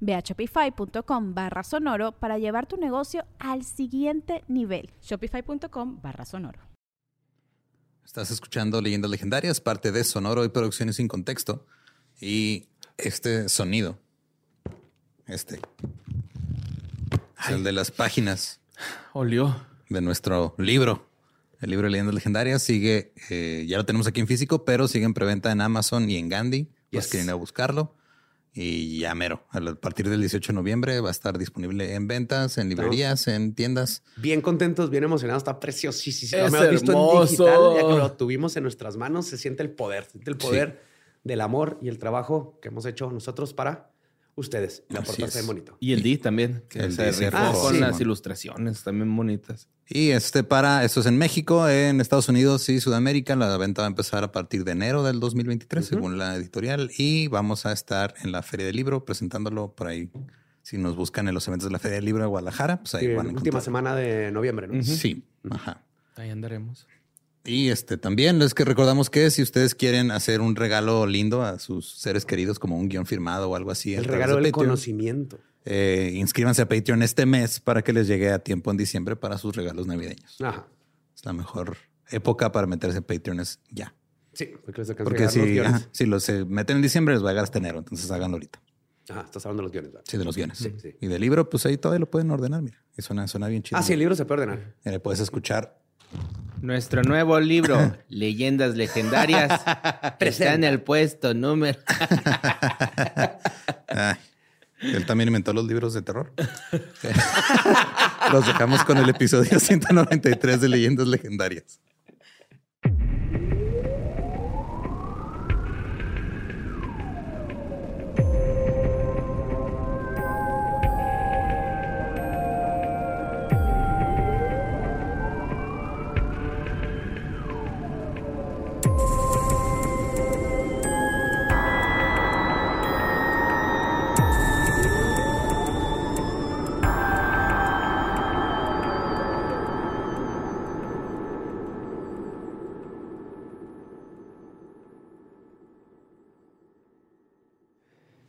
Ve a shopify.com barra sonoro para llevar tu negocio al siguiente nivel. Shopify.com barra sonoro. Estás escuchando Leyendas Legendarias, parte de Sonoro y Producciones sin Contexto. Y este sonido, este, es el de las páginas. Olió. De nuestro libro. El libro de Leyendas Legendarias sigue, eh, ya lo tenemos aquí en físico, pero sigue en preventa en Amazon y en Gandhi. Pues yes. quieren ir a buscarlo. Y ya mero, a partir del 18 de noviembre va a estar disponible en ventas, en librerías, en tiendas. Bien contentos, bien emocionados, está preciosísimo. Es lo hemos visto en digital, ya que lo tuvimos en nuestras manos, se siente el poder, se siente el poder sí. del amor y el trabajo que hemos hecho nosotros para ustedes. La portada bonito. Y el D también, que el se D ah, con sí, las man. ilustraciones también bonitas. Y este para, esto es en México, en Estados Unidos y Sudamérica. La venta va a empezar a partir de enero del 2023, uh -huh. según la editorial. Y vamos a estar en la Feria del Libro presentándolo por ahí. Si nos buscan en los eventos de la Feria del Libro de Guadalajara, pues ahí sí, van a Última semana de noviembre, ¿no? Uh -huh. Sí, ajá. Ahí andaremos. Y este también es que recordamos que si ustedes quieren hacer un regalo lindo a sus seres queridos, como un guion firmado o algo así, el regalo del Patreon, conocimiento. Eh, inscríbanse a Patreon este mes para que les llegue a tiempo en diciembre para sus regalos navideños. Ajá. Es la mejor época para meterse en Patreon es ya. Sí, porque, les porque si, ajá, si los se meten en diciembre les va a llegar hasta enero, entonces háganlo ahorita. Ajá, estás hablando de los guiones. ¿verdad? Sí, de los guiones. Sí, sí. Y del libro, pues ahí todavía lo pueden ordenar, mira. Y suena, suena bien chido. Ah, sí, el libro se puede ordenar. Mira, puedes escuchar nuestro nuevo libro, Leyendas Legendarias, está en el puesto número. Él también inventó los libros de terror. los dejamos con el episodio 193 de Leyendas Legendarias.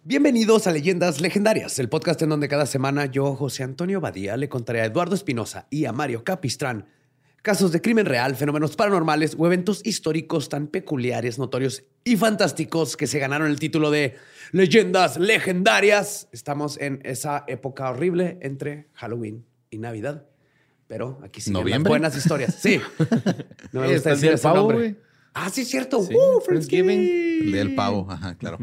Bienvenidos a Leyendas Legendarias, el podcast en donde cada semana yo, José Antonio Badía, le contaré a Eduardo Espinosa y a Mario Capistrán casos de crimen real, fenómenos paranormales o eventos históricos tan peculiares, notorios y fantásticos que se ganaron el título de Leyendas Legendarias. Estamos en esa época horrible entre Halloween y Navidad, pero aquí sí ¿Noviembre? las buenas historias. Sí. No me gusta decir el pavo. Ah, sí, es cierto. Sí, Uh, Friendsgiving. El del pavo, ajá, claro.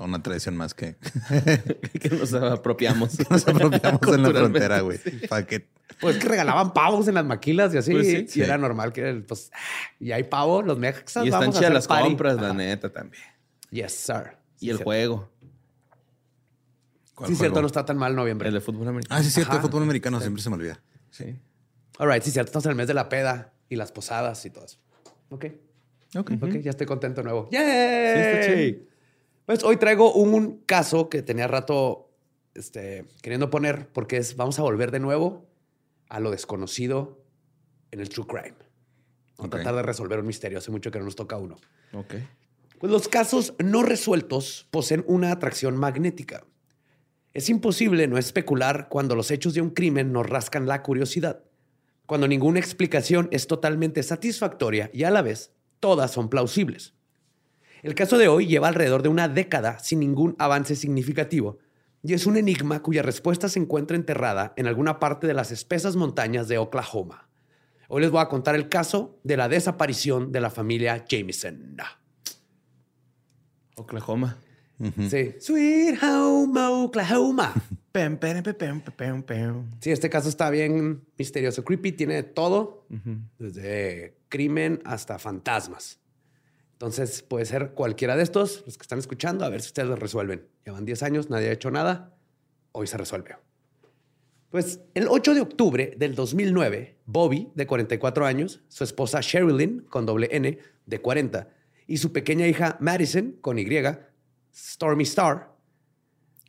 Una tradición más que que nos apropiamos. nos apropiamos en la frontera, güey. Fuck it. Pues que regalaban pavos en las maquilas y así. Pues sí, y sí. era normal que, pues, y hay pavo, los mexas. Y están vamos a chidas hacer las party. compras, la Ajá. neta, también. Yes, sir. Y el sí, juego. ¿Cuál Sí, juego? cierto, no está tan mal noviembre. El de fútbol americano. Ah, sí, es cierto. Ajá. Fútbol americano siempre se me olvida. Sí. All right, sí, cierto. Estamos en el mes de la peda y las posadas y todo eso. Ok. Ok. Ok, ya estoy contento de nuevo. ¡Yay! está chido. Pues hoy traigo un caso que tenía rato este, queriendo poner porque es, vamos a volver de nuevo a lo desconocido en el true crime. Vamos a tratar de resolver un misterio. Hace mucho que no nos toca uno. Ok. Pues los casos no resueltos poseen una atracción magnética. Es imposible no especular cuando los hechos de un crimen nos rascan la curiosidad, cuando ninguna explicación es totalmente satisfactoria y a la vez todas son plausibles. El caso de hoy lleva alrededor de una década sin ningún avance significativo y es un enigma cuya respuesta se encuentra enterrada en alguna parte de las espesas montañas de Oklahoma. Hoy les voy a contar el caso de la desaparición de la familia Jameson. Oklahoma. Sí. Sweet Home, Oklahoma. Sí, este caso está bien misterioso. Creepy tiene de todo, desde crimen hasta fantasmas. Entonces puede ser cualquiera de estos, los que están escuchando, a ver si ustedes lo resuelven. Llevan 10 años, nadie ha hecho nada, hoy se resuelve. Pues el 8 de octubre del 2009, Bobby, de 44 años, su esposa Sherilyn, con doble N, de 40, y su pequeña hija Madison, con Y, Stormy Star.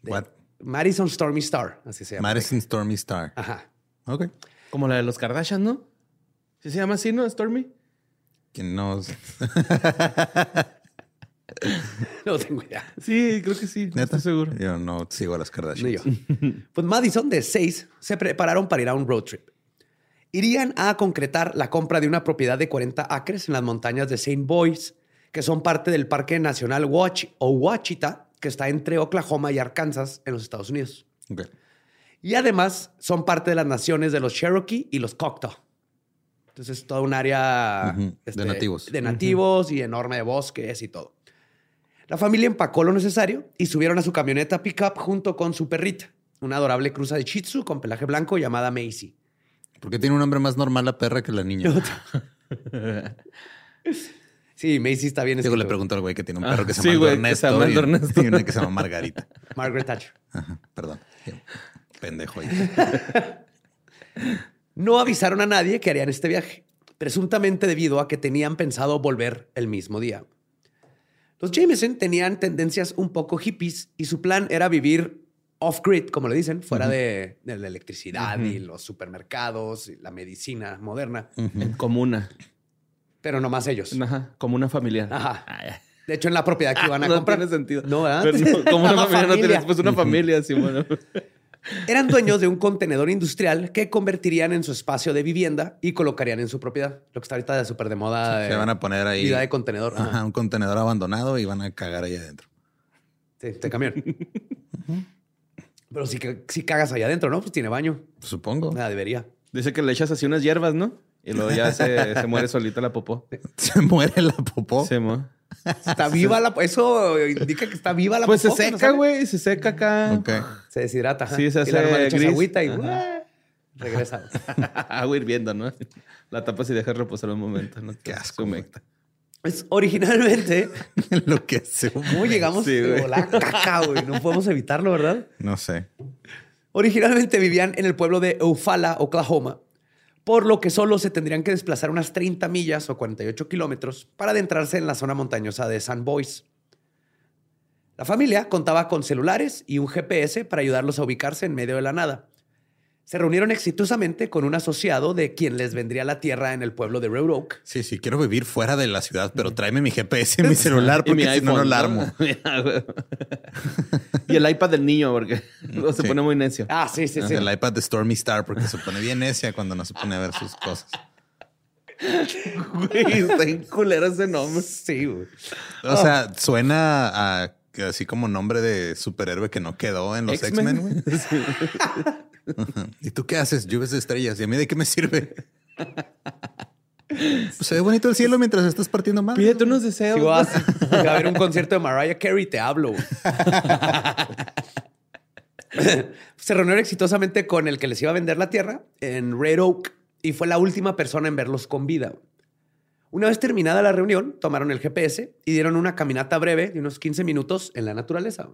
What? Madison Stormy Star, así se llama. Madison Stormy Star. Ajá. Ok. Como la de los Kardashian, ¿no? ¿Sí se llama así, no? Stormy. Que no. No tengo idea. Sí, creo que sí. Neta. Estoy seguro. Yo no sigo a las Kardashian. Ni yo. Pues Madison, de seis, se prepararon para ir a un road trip. Irían a concretar la compra de una propiedad de 40 acres en las montañas de St. Boys, que son parte del Parque Nacional Watch o Ouachita, que está entre Oklahoma y Arkansas en los Estados Unidos. Y además son parte de las naciones de los Cherokee y los Choctaw. Entonces, toda un área de este, nativos. De nativos y enorme de bosques y todo. La familia empacó lo necesario y subieron a su camioneta pickup junto con su perrita, una adorable cruza de Shih Tzu con pelaje blanco llamada Macy. ¿Por qué tiene un nombre más normal la perra que la niña? Sí, Macy está bien Digo, le pregunto al güey que tiene un Ah, perro que se sí, llama que Ernesto, se llama y, Ernesto. y una que se llama Margarita. Margaret Thatcher. Ajá, perdón. Pendejo. No avisaron a nadie que harían este viaje, presuntamente debido a que tenían pensado volver el mismo día. Los Jameson tenían tendencias un poco hippies y su plan era vivir off-grid, como le dicen, fuera de, de la electricidad y los supermercados y la medicina moderna, En comuna. pero no más ellos. Ajá. Comuna familiar. Ajá. Ah. De hecho, en la propiedad que iban a no comprar. tiene sentido. No, ¿verdad? Pero no, como una familia, no familia. tiene pues una familia, sí, bueno. Eran dueños de un contenedor industrial que convertirían en su espacio de vivienda y colocarían en su propiedad. Lo que está ahorita de súper de moda. Se de van a poner ahí. Vida de contenedor. Ajá. Ajá, un contenedor abandonado y van a cagar ahí adentro. Sí, de camión. Pero si, si cagas allá adentro, ¿no? Pues tiene baño. Supongo. Nada, debería. Dice que le echas así unas hierbas, ¿no? Y luego ya se, se muere solita la popó. Se muere la popó. Se mo- Está viva la... Eso indica que está viva la Pues se popó, ¿no seca, güey. Se seca acá. Se deshidrata. Sí, se Y hace la le echas gris. agüita y regresa. Agua hirviendo, ¿no? La tapas y dejas reposar un momento, ¿no? Qué asco, humecta. Pues originalmente... Lo que se ¿Cómo llegamos Sí, a güey. volar caca, güey? No podemos evitarlo, ¿verdad? No sé. Originalmente vivían en el pueblo de Eufaula, Oklahoma, por lo que solo se tendrían que desplazar unas 30 millas o 48 kilómetros para adentrarse en la zona montañosa de San Boys. La familia contaba con celulares y un GPS para ayudarlos a ubicarse en medio de la nada. Se reunieron exitosamente con un asociado de quien les vendría la tierra en el pueblo de Road Oak. Sí, sí, quiero vivir fuera de la ciudad, pero tráeme mi GPS en mi celular Y mi porque si no, no la armo. y el iPad del niño, porque luego se Sí. pone muy necio. Ah, sí, sí, sí. El iPad de Stormy Star porque se pone bien necia cuando no se pone a ver sus cosas. Güey, está bien culero ese nombre. Sí, güey. O sea, suena a así como nombre de superhéroe que no quedó en los X-Men. X-Men, güey. ¿Y tú qué haces? Lluvias de estrellas. ¿Y a mí de qué me sirve? Pues se ve bonito el cielo mientras estás partiendo más. Pídete unos deseos. Si vas a ver un concierto de Mariah Carey, te hablo. Se reunieron exitosamente con el que les iba a vender la tierra en Red Oak y fue la última persona en verlos con vida. Una vez terminada la reunión, tomaron el GPS y dieron una caminata breve de unos 15 minutos en la naturaleza.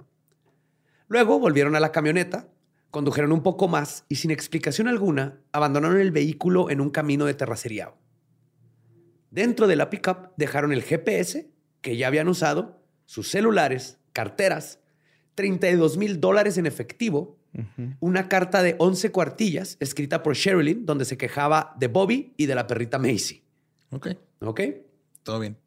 Luego volvieron a la camioneta, condujeron un poco más y sin explicación alguna abandonaron el vehículo en un camino de terracería. Dentro de la pickup dejaron el GPS que ya habían usado, sus celulares, carteras, 32 mil dólares en efectivo, una carta de 11 cuartillas escrita por Sherilyn donde se quejaba de Bobby y de la perrita Macy. Ok, ¿Ok? todo bien.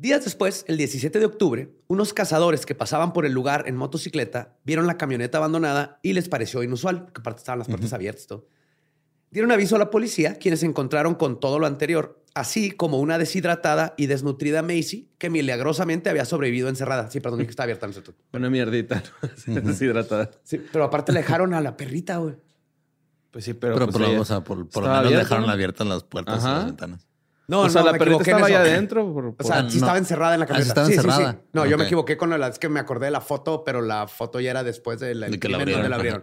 Días después, el 17 de octubre, unos cazadores que pasaban por el lugar en motocicleta vieron la camioneta abandonada y les pareció inusual, que aparte estaban las puertas abiertas. y todo. Dieron aviso a la policía, quienes se encontraron con todo lo anterior, así como una deshidratada y desnutrida Macy que milagrosamente había sobrevivido encerrada. Sí, perdón, que está abierta. no sé tú. Una mierdita. ¿no? Deshidratada. Sí, pero aparte le dejaron a la perrita, güey. Pues sí, pero. Pero, pues por, lo, ella o sea, por, por lo estaba menos abierta, dejaron ¿no? abiertas las puertas y las ventanas. No, o sea, no, la me perrita estaba allá adentro. por- O sea, sí no. estaba encerrada en la Ah, sí camioneta. estaba sí, sí, sí. encerrada. No, yo me equivoqué con la... Es que me acordé de la foto, pero la foto ya era después del el De que la crimen donde la abrieron.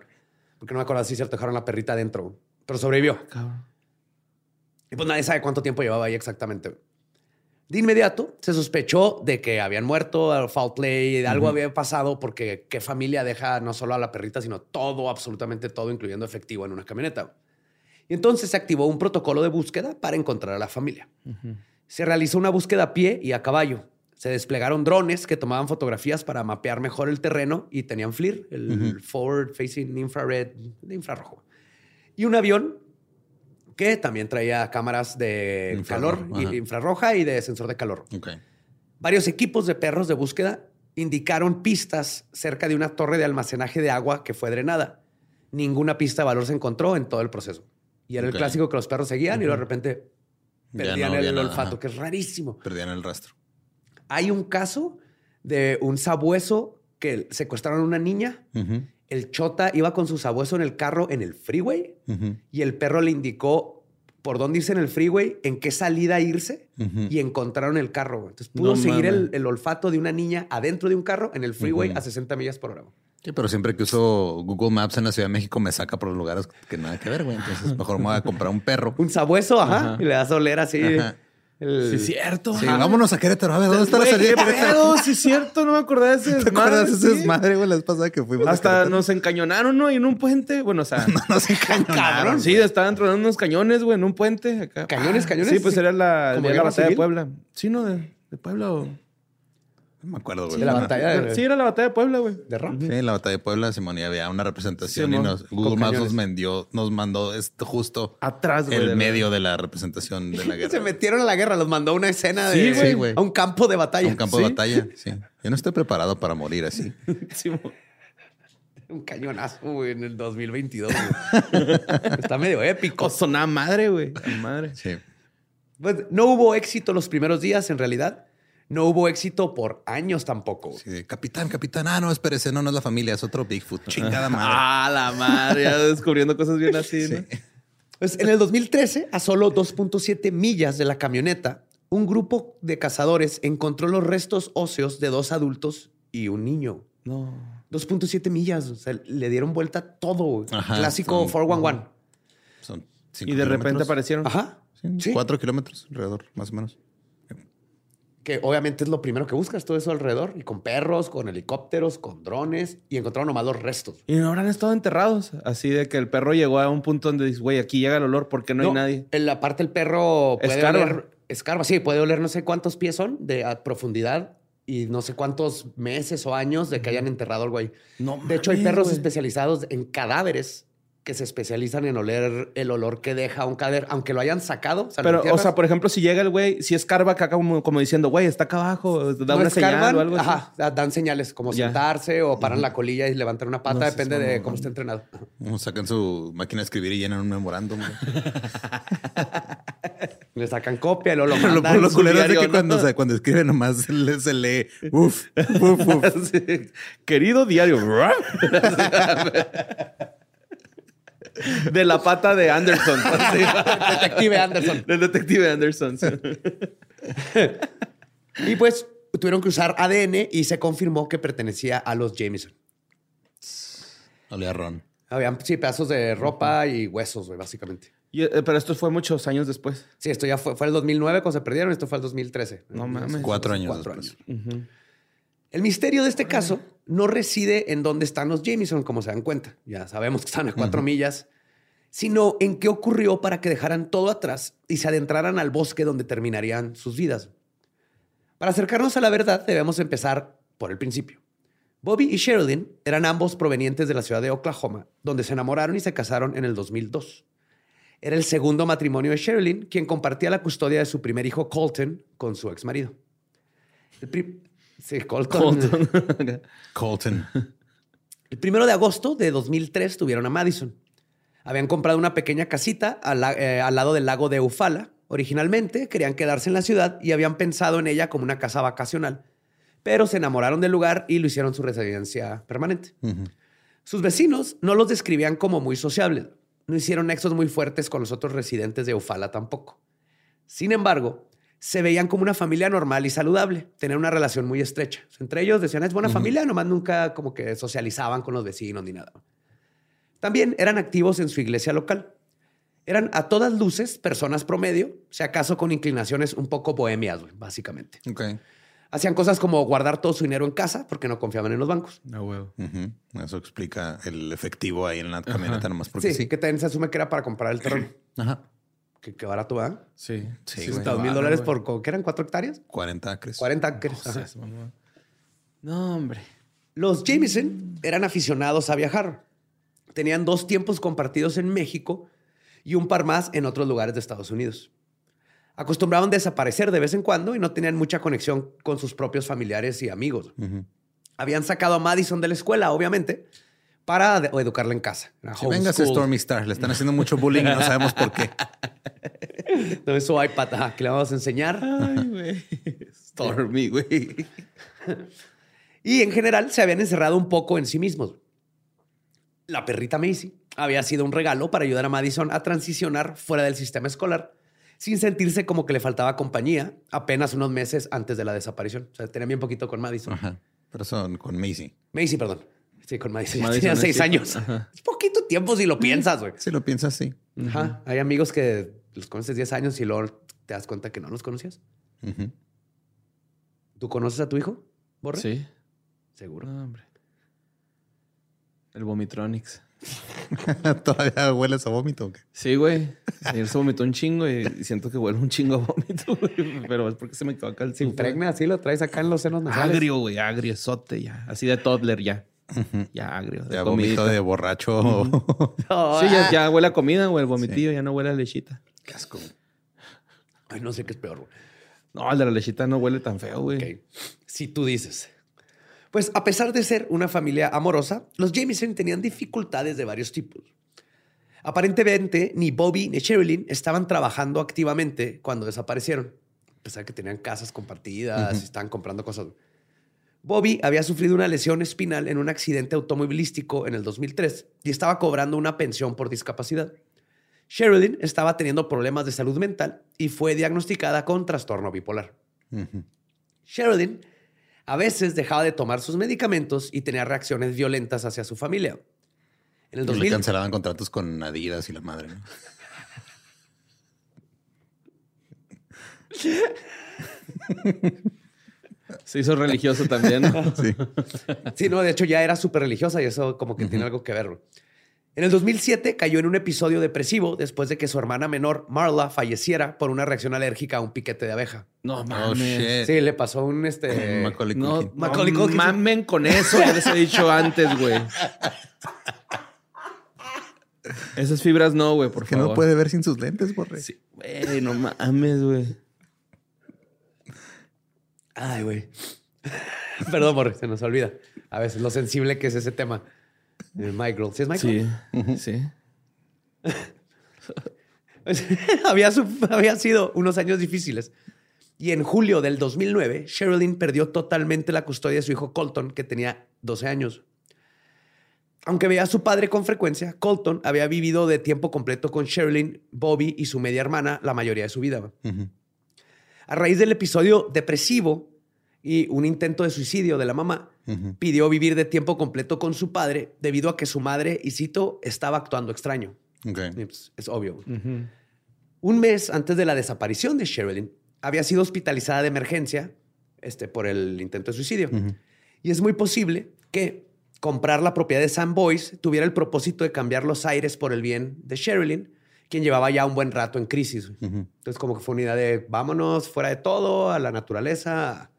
Porque no me acuerdo si cierto dejaron la perrita adentro. Pero sobrevivió. Cabrón. Y pues nadie sabe cuánto tiempo llevaba ahí exactamente. De inmediato se sospechó de que habían muerto, al foul play, de algo había pasado porque qué familia deja no solo a la perrita, sino todo, absolutamente todo, incluyendo efectivo en una camioneta. Y entonces se activó un protocolo de búsqueda para encontrar a la familia. Se realizó una búsqueda a pie y a caballo. Se desplegaron drones que tomaban fotografías para mapear mejor el terreno y tenían FLIR, el Forward Facing Infrared de infrarrojo. Y un avión que también traía cámaras de calor, y- ajá. infrarroja y de sensor de calor. Varios equipos de perros de búsqueda indicaron pistas cerca de una torre de almacenaje de agua que fue drenada. Ninguna pista de valor se encontró en todo el proceso. Y era el clásico que los perros seguían y luego de repente perdían no el nada, olfato, ajá. que es rarísimo. Perdían el rastro. Hay un caso de un sabueso que secuestraron a una niña. El chota iba con su sabueso en el carro en el freeway y el perro le indicó por dónde irse en el freeway, en qué salida irse y encontraron el carro. Entonces pudo No seguir el, el olfato de una niña adentro de un carro en el freeway a 60 millas por hora. Sí, pero siempre que uso Google Maps en la Ciudad de México me saca por los lugares que nada que ver, güey. Entonces mejor me voy a comprar un perro. Un sabueso, ajá, Ajá. y le das a oler así. Ajá. el- Sí, es cierto. Sí, ajá. vámonos a Querétaro. A ver, ¿dónde está la salida de ¿Qué Querétaro? Sí, es cierto. No me acordaba de ese ¿Te acuerdas de ese desmadre, güey, la vez pasada que fuimos? Hasta nos encañonaron, ¿no? Y en un puente. Bueno, o sea. No nos encañonaron. Sí, estaban tronando unos cañones, güey, en un puente acá. ¿Cañones, Ah, cañones? Sí, pues era la, ¿Como el día de la batalla de? Puebla. Sí, ¿no? De, de Puebla o... No me acuerdo, güey. de la batalla de, Sí, era la batalla de Puebla, güey. de rock. Sí, la batalla de Puebla, Simón, y había una representación y nos, Google Maps nos, vendió, nos mandó esto justo Atrás, güey. de el la- medio de la representación de la guerra. Se metieron a la guerra, los mandó a una escena Sí, de güey. Sí, güey. a un campo de A batalla. un campo Sí. de batalla, sí. Yo no estoy preparado para morir así. Sí, Un cañonazo, güey, en el 2022. güey. Está medio épico. Sonaba madre, güey. a Madre. Sí. Pues, no hubo éxito los primeros días, en realidad. No hubo éxito por años tampoco. Sí, capitán, capitán. Ah, no, espérese, no, no es la familia, es otro Bigfoot. Chingada madre. Ah, la madre. Ya descubriendo cosas bien así, ¿no? Pues en el 2013, a solo 2.7 millas de la camioneta, un grupo de cazadores encontró los restos óseos de dos adultos y un niño. No. 2.7 millas, o sea, le dieron vuelta todo. Ajá, Clásico son- 411. Son cinco Y de repente aparecieron. Ajá. Sí, Sí. Cuatro kilómetros alrededor, más o menos. Que obviamente es lo primero que buscas, todo eso alrededor. Y con perros, con helicópteros, con drones. Y encontraron nomás los restos. Y no habrán estado enterrados. Así de que el perro llegó a un punto donde dice, güey, aquí llega el olor porque no, hay nadie. En la parte el perro puede Escarba. oler. Escarba, sí, puede oler no sé cuántos pies son de a profundidad y no sé cuántos meses o años de que hayan enterrado al güey. No De hecho, hay perros especializados en cadáveres que se especializan en oler el olor que deja un cadáver, aunque lo hayan sacado. sea, Pero, o sea, por ejemplo, si llega el güey, si escarba acá como, como diciendo, güey, está acá abajo, da no una señal o algo así. Ajá, da- dan señales como Ya. sentarse o paran la colilla y levantar una pata, No depende de cómo esté entrenado. Sacan su máquina de escribir y llenan un memorándum. Le sacan copia y luego lo lo, mandan. lo culero es que ¿no? cuando, o sea, cuando escribe nomás se, le- se lee. Uf, uf, uf. Sí. Querido diario. De la pata de Anderson. Sí. Detective Anderson. Del detective Anderson. sí. Y pues tuvieron que usar ADN y se confirmó que pertenecía a los Jameson. Olía ron. Habían, sí, pedazos de ropa y huesos, güey, básicamente. Y, eh, pero esto fue muchos años después. Sí, esto ya fue, fue el 2009 cuando se perdieron, esto fue el 2013. No mames. Cuatro años Cuatro después. años. El misterio de este caso no reside en dónde están los Jameson, como se dan cuenta. Ya sabemos que están a cuatro millas, sino en qué ocurrió para que dejaran todo atrás y se adentraran al bosque donde terminarían sus vidas. Para acercarnos a la verdad, debemos empezar por el principio. Bobby y Sherilyn eran ambos provenientes de la ciudad de Oklahoma, donde se enamoraron y se casaron en el 2002. Era el segundo matrimonio de Sherilyn, quien compartía la custodia de su primer hijo Colton con su exmarido. El sí, Colton. Colton. El primero de agosto de 2003 tuvieron a Madison. Habían comprado una pequeña casita al, la- eh, al lado del lago de Eufala. Originalmente querían quedarse en la ciudad y habían pensado en ella como una casa vacacional, pero se enamoraron del lugar y lo hicieron su residencia permanente. Sus vecinos no los describían como muy sociables. no hicieron nexos muy fuertes con los otros residentes de Eufala tampoco. Sin embargo, se veían como una familia normal y saludable, tenían una relación muy estrecha. Entre ellos decían, es buena familia, nomás nunca como que socializaban con los vecinos ni nada. También eran activos en su iglesia local. Eran a todas luces personas promedio, si acaso con inclinaciones un poco bohemias, básicamente. Ok. Hacían cosas como guardar todo su dinero en casa porque no confiaban en los bancos. No huevo. Eso explica el efectivo ahí en la camioneta, nomás porque Sí, sí. que también se asume que era para comprar el terreno. Ajá. Que, que barato, ¿verdad? Sí. Sí, Sí, güey. está mil barato, dólares por, ¿qué eran? ¿Cuatro hectáreas? 40 acres. 40 acres. No Ajá. hombre. Los Jameson eran aficionados a viajar. Tenían dos tiempos compartidos en México y un par más en otros lugares de Estados Unidos. Acostumbraban desaparecer de vez en cuando y no tenían mucha conexión con sus propios familiares y amigos. Ujú. Habían sacado a Madison de la escuela, obviamente, para de- educarla en casa. Si vengas. Stormy Star, le están haciendo mucho bullying y no sabemos por qué. Entonces su iPad, ajá, que le vamos a enseñar. Ay, güey. Stormy, güey. Y en general se habían encerrado un poco en sí mismos. La perrita Macy había sido un regalo para ayudar a Madison a transicionar fuera del sistema escolar sin sentirse como que le faltaba compañía apenas unos meses antes de la desaparición. O sea, tenía bien poquito con Madison. Ajá. Pero son con Macy. Macy, perdón. Sí, con Madison. Madison Tenía seis sí. años. Ajá. Es poquito tiempo si lo piensas, güey. Si lo piensas así. Ajá. Hay amigos que los conoces 10 años y luego te das cuenta que no los conocías. Ujú. ¿Tú conoces a tu hijo, Borre? Sí. Seguro. No, hombre. El Vomitronics. ¿Todavía hueles a vómito qué? Sí, güey. Ayer se vomitó un chingo y siento que huele un chingo a vómito, güey. Pero es porque se me quedó acá el Se impregna así, lo traes acá en los senos nasales. Agrio, güey. Agrio, sote ya. Así de toddler ya. Ya agrio. De Ya vómito de borracho. No, Sí, ya, ya huele a comida, güey. El vomitillo ya no huele a lechita. Qué asco. Ay, no sé qué es peor. güey. No, el de la lechita no huele tan feo, güey. Ok. Si tú dices. Pues a pesar de ser una familia amorosa, los Jameson tenían dificultades de varios tipos. Aparentemente, ni Bobby ni Sherilyn estaban trabajando activamente cuando desaparecieron, a pesar que tenían casas compartidas y estaban comprando cosas. Bobby había sufrido una lesión espinal en un accidente automovilístico en el 2003 y estaba cobrando una pensión por discapacidad. Sherilyn estaba teniendo problemas de salud mental y fue diagnosticada con trastorno bipolar. Ujú. Sherilyn a veces dejaba de tomar sus medicamentos y tenía reacciones violentas hacia su familia. En el Y le 2000, cancelaban contratos con Adidas y la madre. ¿no? Se hizo religioso también. ¿no? Sí. sí, no, de hecho ya era súper religiosa y eso como que tiene algo que ver. En el 2007 cayó en un episodio depresivo después de que su hermana menor, Marla, falleciera por una reacción alérgica a un piquete de abeja. No Oh, mames. Sí, le pasó un este. Macaulay No, Macaulay mamen con eso, ya les he dicho antes, güey. Esas fibras no, güey, por Que favor. no puede ver sin sus lentes, borre. Sí, güey, no mames, güey. Ay, güey. Perdón, Borre, se nos olvida. A veces lo sensible que es ese tema. El Michael. ¿Sí es Michael? Sí, sí. había, sido unos años difíciles. Y en julio del 2009, Sherilyn perdió totalmente la custodia de su hijo Colton, que tenía 12 años. Aunque veía a su padre con frecuencia, Colton había vivido de tiempo completo con Sherilyn, Bobby y su media hermana la mayoría de su vida. A raíz del episodio depresivo y un intento de suicidio de la mamá, pidió vivir de tiempo completo con su padre debido a que su madre, y cito, estaba actuando extraño. Ok. Y, pues, es obvio. Un mes antes de la desaparición de Sherilyn, había sido hospitalizada de emergencia este, por el intento de suicidio. Y es muy posible que comprar la propiedad de Sam Boyce tuviera el propósito de cambiar los aires por el bien de Sherilyn, quien llevaba ya un buen rato en crisis. Entonces, como que fue una idea de vámonos fuera de todo, a la naturaleza,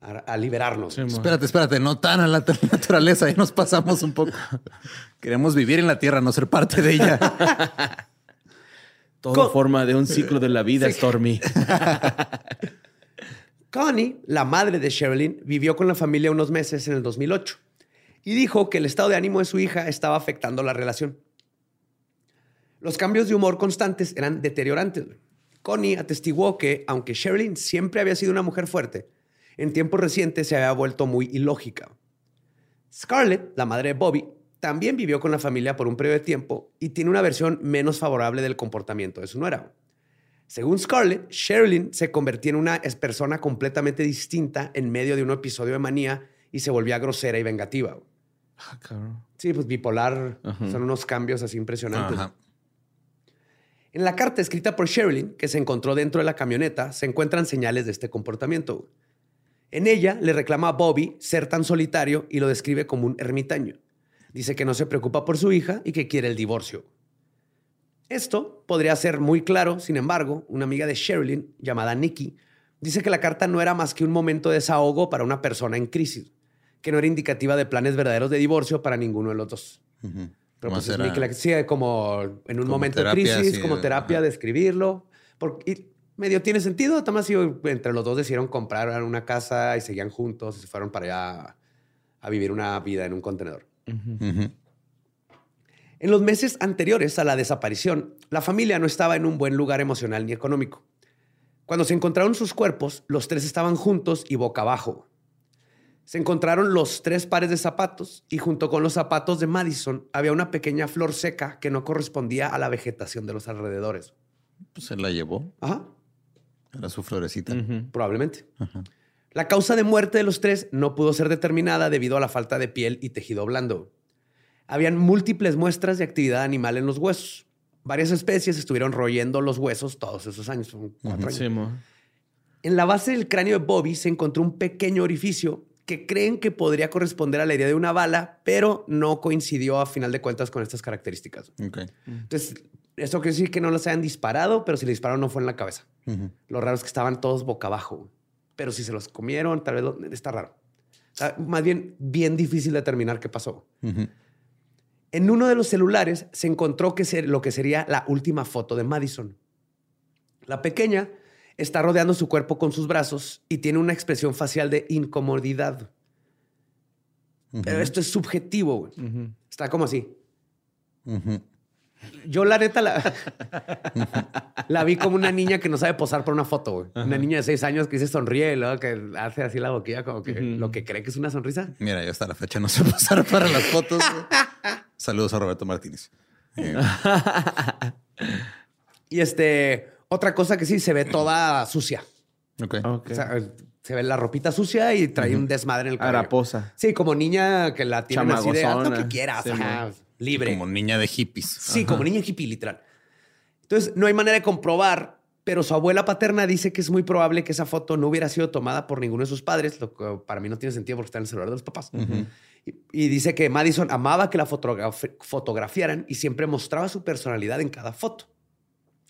a, a liberarnos. Sí. Espérate, espérate, no tan a la naturaleza, ahí nos pasamos un poco. Queremos vivir en la tierra, no ser parte de ella. Todo forma de un ciclo de la vida, Stormy. Connie, la madre de Sherilyn, vivió con la familia unos meses en el 2008 y dijo que el estado de ánimo de su hija estaba afectando la relación. Los cambios de humor constantes eran deteriorantes. Connie atestiguó que, aunque Sherilyn siempre había sido una mujer fuerte, en tiempos recientes se había vuelto muy ilógica. Scarlett, la madre de Bobby, también vivió con la familia por un periodo de tiempo y tiene una versión menos favorable del comportamiento de su nuera. Según Scarlett, Sherilyn se convirtió en una persona completamente distinta en medio de un episodio de manía y se volvía grosera y vengativa. Ah. Sí, pues bipolar son unos cambios así impresionantes. En la carta escrita por Sherilyn, que se encontró dentro de la camioneta, se encuentran señales de este comportamiento. En ella le reclama a Bobby ser tan solitario y lo describe como un ermitaño. Dice que no se preocupa por su hija y que quiere el divorcio. Esto podría ser muy claro, sin embargo, una amiga de Sherilyn, llamada Nikki, dice que la carta no era más que un momento de desahogo para una persona en crisis, que no era indicativa de planes verdaderos de divorcio para ninguno de los dos. Pero pues Nikki la- sí, como en un Como momento de terapia, crisis, sí, como terapia ajá. de escribirlo. Porque, y medio tiene sentido. Tomás y yo, entre los dos decidieron comprar una casa y seguían juntos y se fueron para allá a vivir una vida en un contenedor. En los meses anteriores a la desaparición, la familia no estaba en un buen lugar emocional ni económico. Cuando se encontraron sus cuerpos, los tres estaban juntos y boca abajo. Se encontraron los tres pares de zapatos y junto con los zapatos de Madison había una pequeña flor seca que no correspondía a la vegetación de los alrededores. Pues se la llevó. Ajá, Era su florecita. Probablemente. Ajá. La causa de muerte de los tres no pudo ser determinada debido a la falta de piel y tejido blando. Habían múltiples muestras de actividad animal en los huesos. Varias especies estuvieron royendo los huesos todos esos años, son cuatro años. Sí. En la base del cráneo de Bobby se encontró un pequeño orificio que creen que podría corresponder a la herida de una bala, pero no coincidió a final de cuentas con estas características. Entonces, eso quiere decir que no los hayan disparado, pero si le dispararon no fue en la cabeza. Ujú. Lo raro es que estaban todos boca abajo. Pero si se los comieron, tal vez lo- está raro. Más bien, bien difícil determinar qué pasó. En uno de los celulares se encontró que ser- lo que sería la última foto de Madison. La pequeña está rodeando su cuerpo con sus brazos y tiene una expresión facial de incomodidad. Pero esto es subjetivo. güey. Está como así. Yo la neta la, la vi como una niña que no sabe posar por una foto. güey. Una niña de seis años que se sonríe y luego que hace así la boquilla como que lo que cree que es una sonrisa. Mira, yo hasta la fecha no sé pasar para las fotos. Saludos a Roberto Martínez. Eh, Y este, otra cosa que sí, se ve toda sucia. ok. Ok. O sea, se ve la ropita sucia y trae un desmadre en el cabello. Haraposa. Sí, como niña que la tienen así de haz lo que quieras. Sí, ajá, libre. Como niña de hippies. Sí, como niña hippie, literal. Entonces, no hay manera de comprobar, pero su abuela paterna dice que es muy probable que esa foto no hubiera sido tomada por ninguno de sus padres, lo que para mí no tiene sentido porque está en el celular de los papás. y, y dice que Madison amaba que la fotograf- fotografiaran y siempre mostraba su personalidad en cada foto.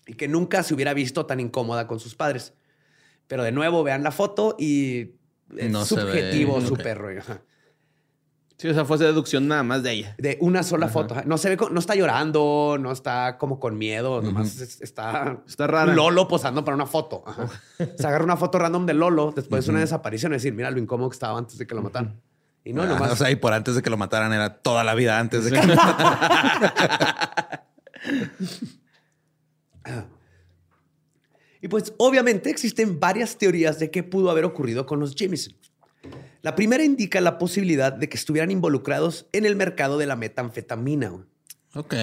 Y que nunca se hubiera visto tan incómoda con sus padres. Pero de nuevo, vean la foto y es No se ve, subjetivo su ok. perro. Sí, o sea, fue deducción nada más de ella. De una sola foto. No se ve, no está llorando, no está como con miedo, nomás es- está, Está rara. Lolo posando para una foto. ajá. Se agarra una foto random de Lolo después de una desaparición y decir, mira lo incómodo que estaba antes de que lo mataran. Y no, Ah, nomás. O sea, y por antes de que lo mataran era toda la vida antes de que Y pues obviamente existen varias teorías de qué pudo haber ocurrido con los Jameson. La primera indica la posibilidad de que estuvieran involucrados en el mercado de la metanfetamina. Ok.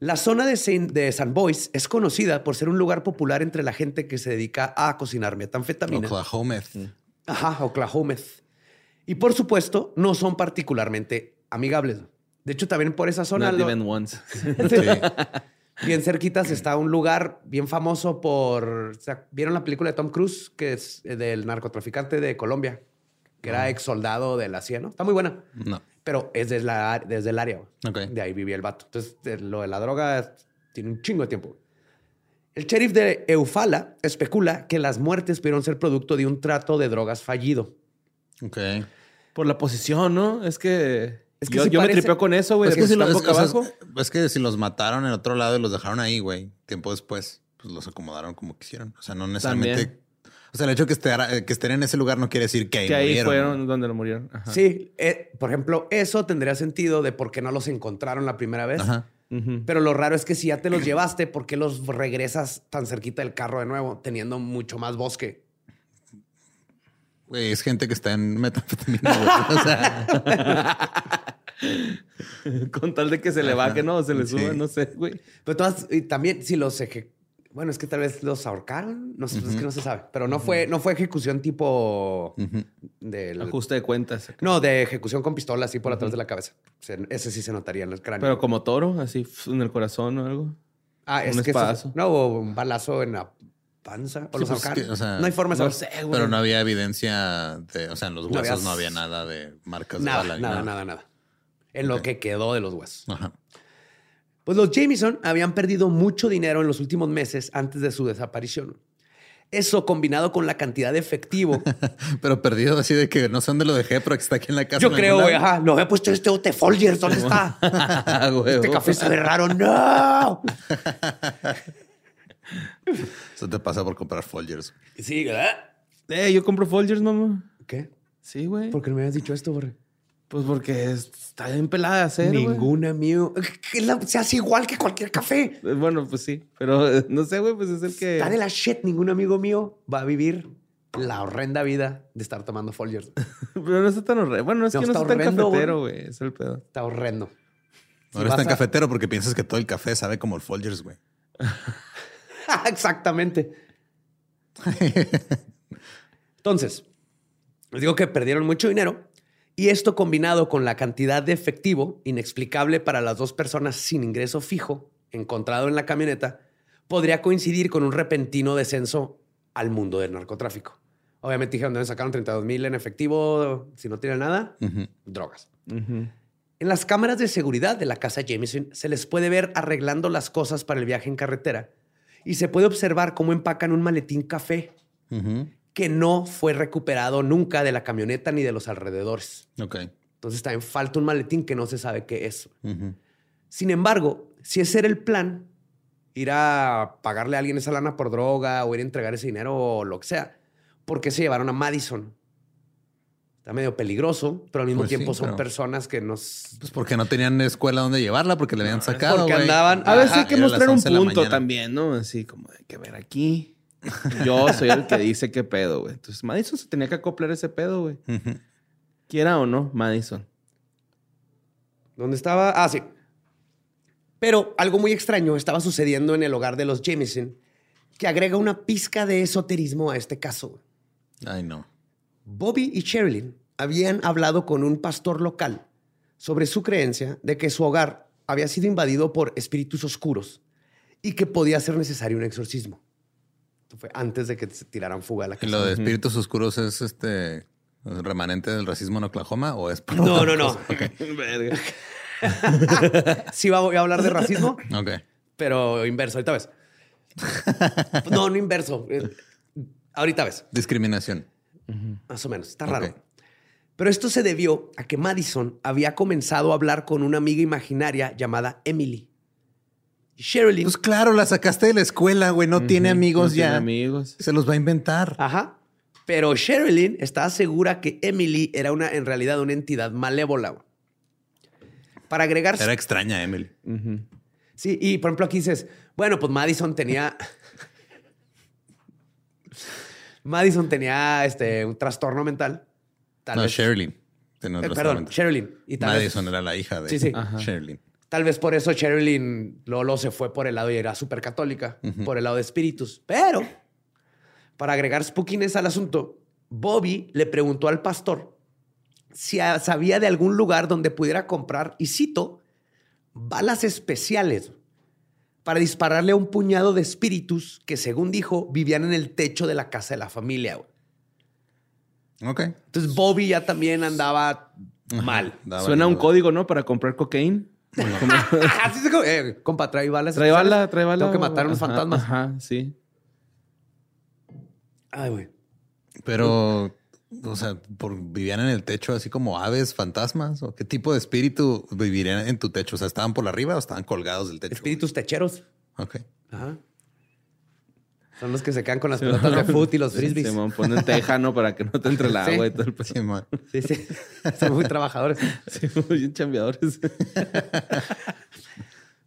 La zona de San, de San Boys es conocida por ser un lugar popular entre la gente que se dedica a cocinar metanfetamina. Oklahoma. Ajá, Oklahoma. Y por supuesto, no son particularmente amigables. De hecho, también por esa zona, Not lo- even once. Sí. Bien cerquitas, está un lugar bien famoso por... o sea, ¿Vieron la película de Tom Cruise, que es eh, del narcotraficante de Colombia? Que era ex soldado de la CIA, ¿no? Está muy buena. No. Pero es desde, la, desde el área. güey. Ok. De ahí vivía el vato. Entonces, de- lo de la droga tiene un chingo de tiempo. El sheriff de Eufala especula que las muertes pudieron ser producto de un trato de drogas fallido. Ok. Por la posición, ¿no? Es que. Es que yo sí yo parece- me tripeo con eso, güey. Es que, si lo es- boca o sea, abajo. es que si los mataron en otro lado y los dejaron ahí, güey, tiempo después, pues los acomodaron como quisieron. O sea, no necesariamente. También. O sea, el hecho que, esté- que estén en ese lugar no quiere decir que ahí Que ahí murieron. fueron donde lo murieron. Ajá. Sí, eh, por ejemplo, eso tendría sentido de por qué no los encontraron la primera vez. Ajá. Pero lo raro es que si ya te los llevaste, ¿por qué los regresas tan cerquita del carro de nuevo, teniendo mucho más bosque? Güey, es gente que está en metanfetamina. O sea, Con tal de que se le baje, ¿no? O se le Sí. suba, no sé, güey. Pero todas, y también si los eje... Bueno, es que tal vez los ahorcaron. No sé, es que no se sabe. Pero no fue, no fue ejecución tipo del... Ajuste de cuentas. No, de ejecución con pistola así por atrás de la cabeza. Se- ese sí se notaría en el cráneo. Pero como toro, así en el corazón o algo. ah, es un que eso- no, o un balazo en la panza. O Sí, los pues, ahorcaron. que, o sea, no hay forma de No saber. Pero no había evidencia de, o sea, en los No huesos había- no había nada de marcas de Nada, bala. ni nada, nada, nada. En lo que quedó de los huesos. Ajá. Pues los Jameson habían perdido mucho dinero en los últimos meses antes de su desaparición. Eso combinado con la cantidad de efectivo. Pero perdido así de que no sé dónde lo dejé, pero que está aquí en la casa. Yo creo, güey, ajá, lo había puesto este bote Folgers, ¿dónde está? Ah, Este café sabe raro, no. Eso te pasa por comprar Folgers. Sí, ¿verdad? Eh, yo compro Folgers, mamá. ¿Qué? Sí, güey. ¿Por qué no me habías dicho esto, Borre? Pues porque está bien pelada de hacer. Ninguna mío. Que la- se hace igual que cualquier café. Eh, Bueno, pues sí. Pero no sé, güey, pues es el que... Está de la shit. Ningún amigo mío va a vivir la horrenda vida de estar tomando Folgers. Pero no está tan horrendo. Bueno, es No, que no está está tan cafetero, güey. Es el pedo. Está horrendo. Si vas en a- cafetero porque piensas que todo el café sabe como el Folgers, güey. Exactamente. Entonces, les digo que perdieron mucho dinero y esto combinado con la cantidad de efectivo inexplicable para las dos personas sin ingreso fijo encontrado en la camioneta podría coincidir con un repentino descenso al mundo del narcotráfico. Obviamente dijeron, deben sacaron 32 mil en efectivo si no tienen nada, drogas. En las cámaras de seguridad de la casa Jameson se les puede ver arreglando las cosas para el viaje en carretera y se puede observar cómo empacan un maletín café que no fue recuperado nunca de la camioneta ni de los alrededores. Entonces también falta un maletín que no se sabe qué es. Sin embargo, si ese era el plan, ir a pagarle a alguien esa lana por droga o ir a entregar ese dinero o lo que sea, ¿por qué se llevaron a Madison? Está medio peligroso, pero al mismo Pues sí, tiempo son pero- personas que nos... Pues porque no tenían escuela donde llevarla, porque le habían sacado. porque andaban- A veces hay que mostrar un 11 de la punto también, ¿no? Así como hay que ver aquí. Yo soy el que dice qué pedo, güey. Entonces, Madison se tenía que acoplar ese pedo, güey. Quiera o no, Madison. ¿Dónde estaba? Ah, sí. Pero algo muy extraño estaba sucediendo en el hogar de los Jameson que agrega una pizca de esoterismo a este caso. Ay, no. Bobby y Sherilyn habían hablado con un pastor local sobre su creencia de que su hogar había sido invadido por espíritus oscuros y que podía ser necesario un exorcismo. Esto fue antes de que se tiraran fuga a la ¿Y casa. lo de espíritus oscuros es este remanente del racismo en Oklahoma o es por No, no, no. Verga. Sí, voy a hablar de racismo, Ok. pero inverso. Ahorita ves. No, no inverso. Eh, Ahorita ves. Discriminación. Más o menos. Está raro. Pero esto se debió a que Madison había comenzado a hablar con una amiga imaginaria llamada Emily. Sherilyn. Pues claro, la sacaste de la escuela, güey. No tiene amigos No ya. tiene amigos. Se los va a inventar. Ajá. Pero Sherilyn estaba segura que Emily era una, en realidad una entidad malévola. güey. Para agregar. Era extraña, Emily. Sí, y por ejemplo aquí dices, bueno, pues Madison tenía. Madison tenía este, un trastorno mental. Tal no, vez- Sherilyn. Tenía Eh, perdón. Sherilyn. Y tal vez- Madison era la hija de Sí, sí. Sherilyn. Tal vez por eso Sherilyn Lolo se fue por el lado y era súper católica, por el lado de espíritus. Pero, para agregar spookiness al asunto, Bobby le preguntó al pastor si sabía de algún lugar donde pudiera comprar, y cito, balas especiales para dispararle a un puñado de espíritus que, según dijo, vivían en el techo de la casa de la familia. güey. Ok. Entonces, Bobby ya también andaba mal. Daba Suena un código, ¿no? Para comprar cocaína. Así se eh, compa, trae balas. Trae bala, trae bala. Tengo que matar a unos fantasmas. Ajá, sí. Ay, güey. Pero, o sea, por, vivían en el techo así como aves, fantasmas. ¿O qué tipo de espíritu vivirían en tu techo? O sea, ¿estaban por arriba o estaban colgados del techo? Espíritus techeros. Ok. Ajá. Son los que se quedan con las pelotas de foot y los frisbees. Se me ponen tejano para que no te entre el Sí. agua y todo el. Sí, man. Sí, sí. Son muy trabajadores. Sí, muy bien chambeadores.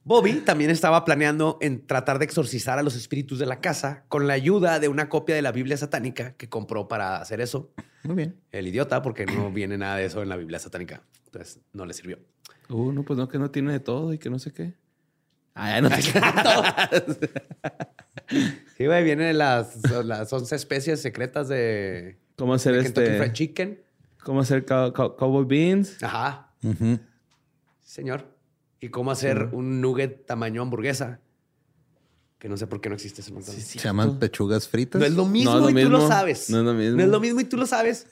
Bobby también estaba planeando en tratar de exorcizar a los espíritus de la casa con la ayuda de una copia de la Biblia satánica que compró para hacer eso. Muy bien. El idiota, porque no viene nada de eso en la Biblia satánica. Entonces no le sirvió. Uh, no, pues no, que no tiene de todo y que no sé qué. Ah, ya no te Sí, güey, vienen las, las 11 especies secretas de, ¿Cómo hacer de este? Fried Chicken. ¿Cómo hacer cow- cow- cowboy beans? Ajá, señor. Y cómo hacer un nugget tamaño hamburguesa. Que no sé por qué no existe ese montón. Se llaman pechugas fritas. No es lo mismo No es lo y tú lo sabes. No es lo mismo. No es lo mismo y tú lo sabes.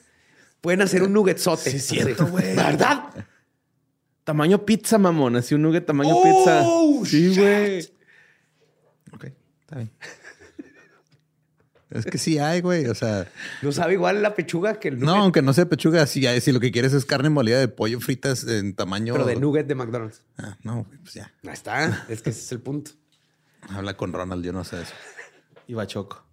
Pueden hacer un nuggetzote. Sí, es cierto, güey. ¿Verdad? Tamaño pizza, mamón. Así un nugget tamaño Oh, pizza. Sí, güey. Ok, está bien. Es que sí hay, güey. O sea, No sabe igual la pechuga que el no, nugget, aunque no sea pechuga, sí hay. Si lo que quieres es carne molida de pollo fritas en tamaño. pero de nugget de McDonald's. Ah, no, pues ya. Ahí está. Es que ese es el punto. Habla con Ronald, yo no sé eso. Y bachoco.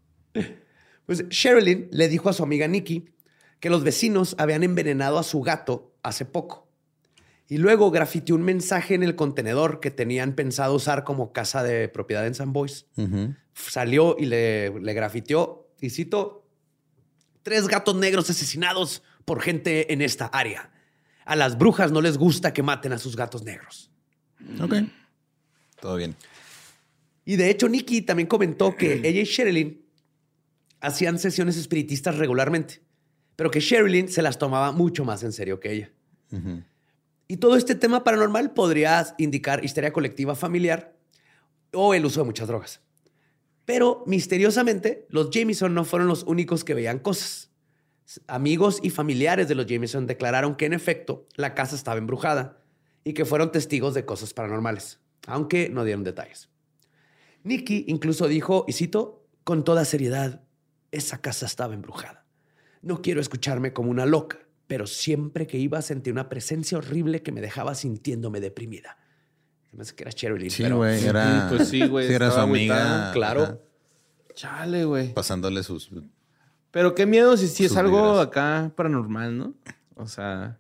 Pues Sherilyn le dijo a su amiga Nikki que los vecinos habían envenenado a su gato hace poco. Y luego grafiteó un mensaje en el contenedor que tenían pensado usar como casa de propiedad en San Boys. Salió y le, le grafiteó, y cito, tres gatos negros asesinados por gente en esta área. A las brujas no les gusta que maten a sus gatos negros. Ok. Todo bien. Y de hecho, Nikki también comentó que ella y Sherilyn hacían sesiones espiritistas regularmente, pero que Sherilyn se las tomaba mucho más en serio que ella. Y todo este tema paranormal podría indicar histeria colectiva familiar o el uso de muchas drogas. Pero misteriosamente, los Jameson no fueron los únicos que veían cosas. Amigos y familiares de los Jameson declararon que en efecto la casa estaba embrujada y que fueron testigos de cosas paranormales, aunque no dieron detalles. Nicky incluso dijo, y cito, con toda seriedad, esa casa estaba embrujada. No quiero escucharme como una loca, pero siempre que iba sentí una presencia horrible que me dejaba sintiéndome deprimida. Se me hace que era Sherilyn, Sí, pero- güey. Era. Pues sí, güey, Sí, era su amiga. claro. ajá, Chale, güey. pasándole sus. Pero qué miedo si sí es algo vibras. acá paranormal, ¿no? O sea,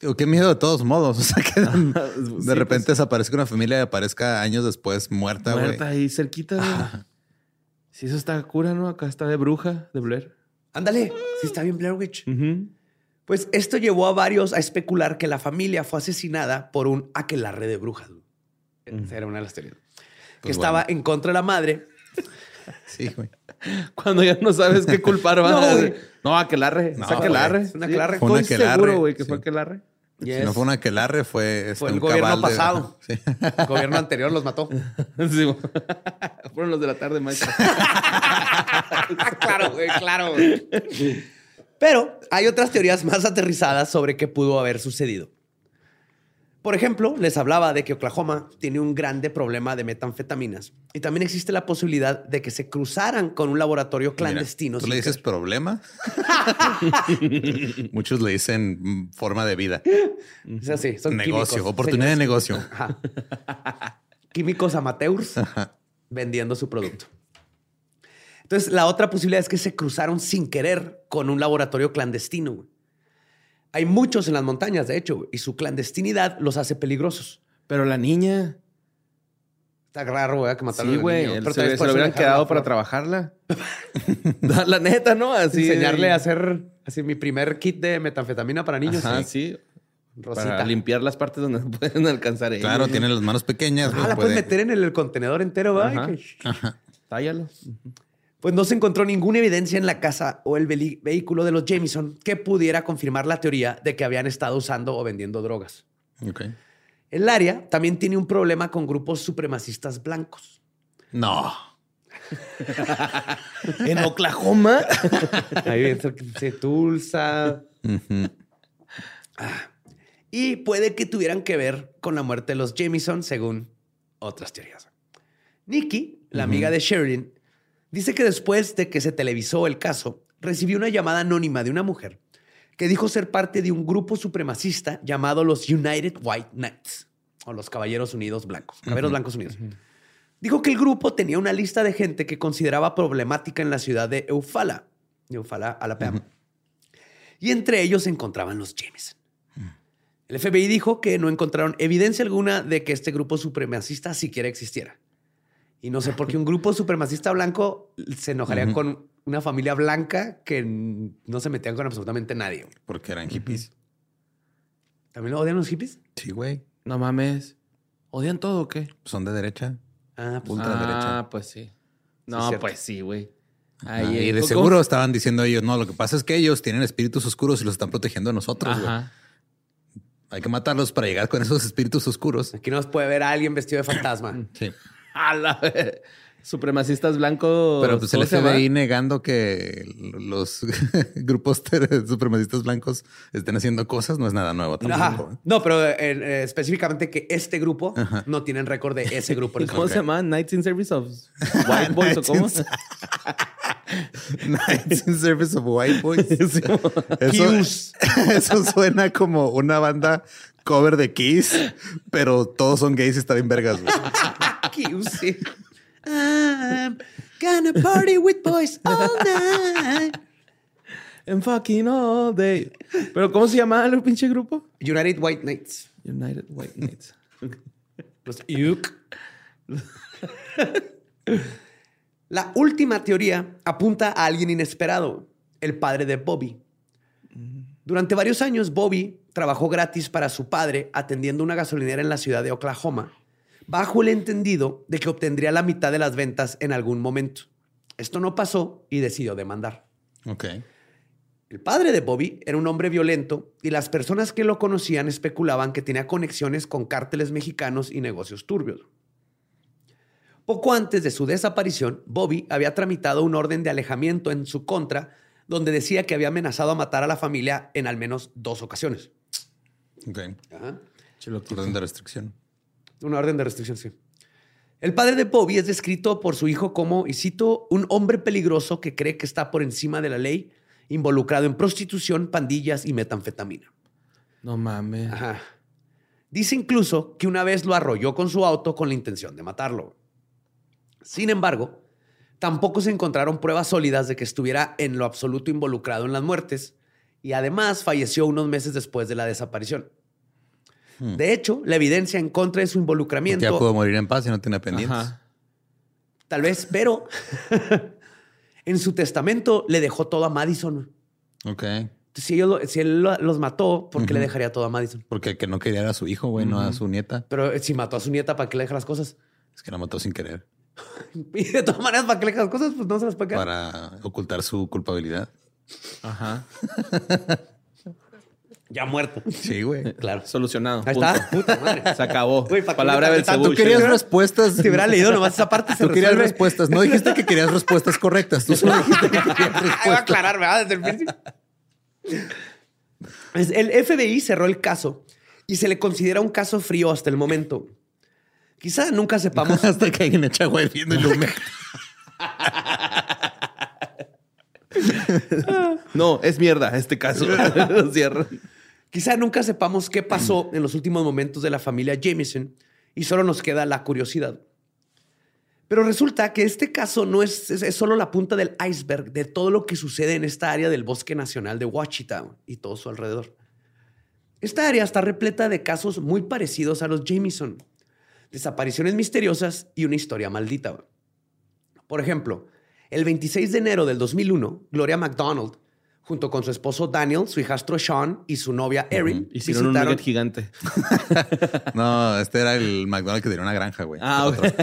Digo, qué miedo de todos modos. O sea, que de Sí, repente pues. desaparezca una familia y aparezca años después muerta, güey. muerta ahí cerquita, güey. Sí, eso está cura, ¿no? Acá está de bruja, de Blair. Ándale, sí está bien Blair Witch. Ujú. Pues esto llevó a varios a especular que la familia fue asesinada por un aquelarre de brujas. Esa era una de las teorías. que Pues estaba bueno. en contra de la madre. Sí, güey. Cuando ya no sabes qué culpar, va. No, güey. no aquelarre. No, es aquelarre. es un aquelarre. Fue un aquelarre, seguro, güey, que sí. fue aquelarre. Si no fue una aquelarre, fue, este, Fue el un gobierno cabal de- pasado. Sí. El gobierno anterior los mató. Sí. Fueron los de la tarde, maestro. claro, güey, claro. güey. Pero hay otras teorías más aterrizadas sobre qué pudo haber sucedido. Por ejemplo, les hablaba de que Oklahoma tiene un grande problema de metanfetaminas y también existe la posibilidad de que se cruzaran con un laboratorio Mira, clandestino. ¿Tú le dices querer. problema? Muchos le dicen forma de vida. Es así, son negocio, químicos, oportunidad de negocio. Ajá. Químicos amateurs vendiendo su producto. Entonces, la otra posibilidad es que se cruzaron sin querer con un laboratorio clandestino. güey. Hay muchos en las montañas, de hecho, güey, y su clandestinidad los hace peligrosos. Pero la niña. Está raro, güey, que mataron Sí, al güey. niño, Se, pero se lo hubieran quedado la para trabajarla. la, la neta, ¿no? Así. Enseñarle a hacer así mi primer kit de metanfetamina para niños. Ajá, sí. sí. Rosita. Para limpiar las partes donde pueden alcanzar ellos. Claro, tiene las manos pequeñas. Ah, güey, la puedes puede- meter en el contenedor entero, ¿va? Ajá. Tállalo. Pues no se encontró ninguna evidencia en la casa o el vehículo de los Jameson que pudiera confirmar la teoría de que habían estado usando o vendiendo drogas. Ok. El área también tiene un problema con grupos supremacistas blancos. No. En Oklahoma. Ahí de Tulsa. Ujú. Y puede que tuvieran que ver con la muerte de los Jameson, según otras teorías. Nikki, la amiga de Sherilyn, dice que después de que se televisó el caso, recibió una llamada anónima de una mujer que dijo ser parte de un grupo supremacista llamado los United White Knights, o los Caballeros Unidos Blancos, Caballeros Blancos Unidos. Dijo que el grupo tenía una lista de gente que consideraba problemática en la ciudad de Eufala, Eufala, Alabama. Y entre ellos se encontraban los Jameson. El FBI dijo que no encontraron evidencia alguna de que este grupo supremacista siquiera existiera. Y no sé por qué un grupo supremacista blanco se enojaría con una familia blanca que no se metían con absolutamente nadie. Porque eran hippies. ¿También lo odian los hippies? Sí, güey. No mames. ¿Odian todo o qué? Son de derecha. Ah, pues, Ultra derecha. Ah, pues sí. No, pues sí, güey. Y de ¿cómo? seguro estaban diciendo ellos, no, lo que pasa es que ellos tienen espíritus oscuros y los están protegiendo a nosotros. güey. Ajá. Hay que matarlos para llegar con esos espíritus oscuros. aquí nos puede ver a alguien vestido de fantasma. Sí. A la Supremacistas blancos. Pero pues el. FBI negando que los grupos supremacistas blancos estén haciendo cosas no es nada nuevo tampoco. ¿eh? No, pero eh, eh, específicamente que este grupo no tienen récord de ese grupo. en ¿Cómo se llama? Knights in Service of White Boys o cómo? Knights in Service of White Boys. Eso, eso suena como una banda cover de Kiss, pero todos son gays y está bien vergas. güey. Sí. I'm gonna party with boys all night. And fucking all day. ¿Pero cómo se llama el pinche grupo? United White Knights. United White Knights. Los Yuk. La última teoría apunta a alguien inesperado, el padre de Bobby. Durante varios años, Bobby trabajó gratis para su padre atendiendo una gasolinera en la ciudad de Oklahoma, bajo el entendido de que obtendría la mitad de las ventas en algún momento. Esto no pasó y decidió demandar. Ok. El padre de Bobby era un hombre violento y las personas que lo conocían especulaban que tenía conexiones con cárteles mexicanos y negocios turbios. Poco antes de su desaparición, Bobby había tramitado un orden de alejamiento en su contra donde decía que había amenazado a matar a la familia en al menos dos ocasiones. Ok. Ajá. Orden de restricción. Una orden de restricción, sí. El padre de Bobby es descrito por su hijo como, y cito, un hombre peligroso que cree que está por encima de la ley, involucrado en prostitución, pandillas y metanfetamina. No mames. Ajá. Dice incluso que una vez lo arrolló con su auto con la intención de matarlo. Sin embargo, tampoco se encontraron pruebas sólidas de que estuviera en lo absoluto involucrado en las muertes y además falleció unos meses después de la desaparición. De hecho, la evidencia en contra de su involucramiento, Ya pudo morir en paz y no tiene pendientes. Ajá. tal vez, pero en su testamento le dejó todo a Madison. Ok. Si, ellos lo- si él lo- los mató, ¿por qué le dejaría todo a Madison? Porque el que no quería era a su hijo, güey, no a su nieta. Pero eh, si mató a su nieta, ¿para qué le deja las cosas? Es que la mató sin querer. Y de todas maneras, ¿para qué le deja las cosas? Pues no se las puede quedar. Para ocultar su culpabilidad. Ajá. Ya muerto. Sí, güey. Claro. Solucionado. Ahí Punto. está. Puta madre. Se acabó. Güey, ¿para qué Palabra del? Tú querías respuestas. Si hubiera leído nomás esa parte, se Tú querías resuelve. respuestas. No dijiste que querías respuestas correctas. Tú solo dijiste que querías Ah, Voy a respuestas. aclarar, ¿verdad? Desde el principio. El FBI cerró el caso y se le considera un caso frío hasta el momento. Quizá nunca sepamos Hasta que alguien echa agua hirviendo y lo. No, es mierda este caso. Lo cierran. Quizá nunca sepamos qué pasó en los últimos momentos de la familia Jameson y solo nos queda la curiosidad. Pero resulta que este caso no es, es- solo la punta del iceberg de todo lo que sucede en esta área del Bosque Nacional de Ouachita y todo su alrededor. Esta área está repleta de casos muy parecidos a los Jameson, desapariciones misteriosas y una historia maldita. Por ejemplo, el 26 de enero del 2001, Gloria McDonald, junto con su esposo Daniel, su hijastro Sean y su novia Erin, Hicieron un visitaron- nugget gigante. No, este era el McDonald's que tenía una granja, güey. Ah, Otro. ok.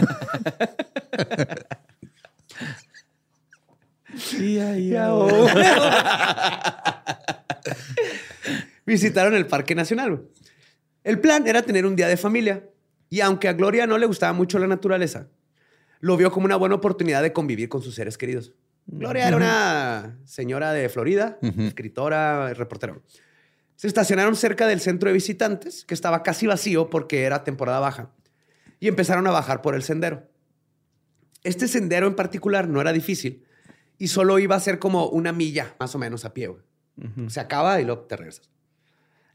Oh. visitaron el Parque Nacional. güey. El plan era tener un día de familia y aunque a Gloria no le gustaba mucho la naturaleza, lo vio como una buena oportunidad de convivir con sus seres queridos. Gloria era una señora de Florida, escritora, reportera. Se estacionaron cerca del centro de visitantes, que estaba casi vacío porque era temporada baja, y empezaron a bajar por el sendero. Este sendero en particular no era difícil y solo iba a ser como una milla más o menos a pie. Se acaba y luego te regresas.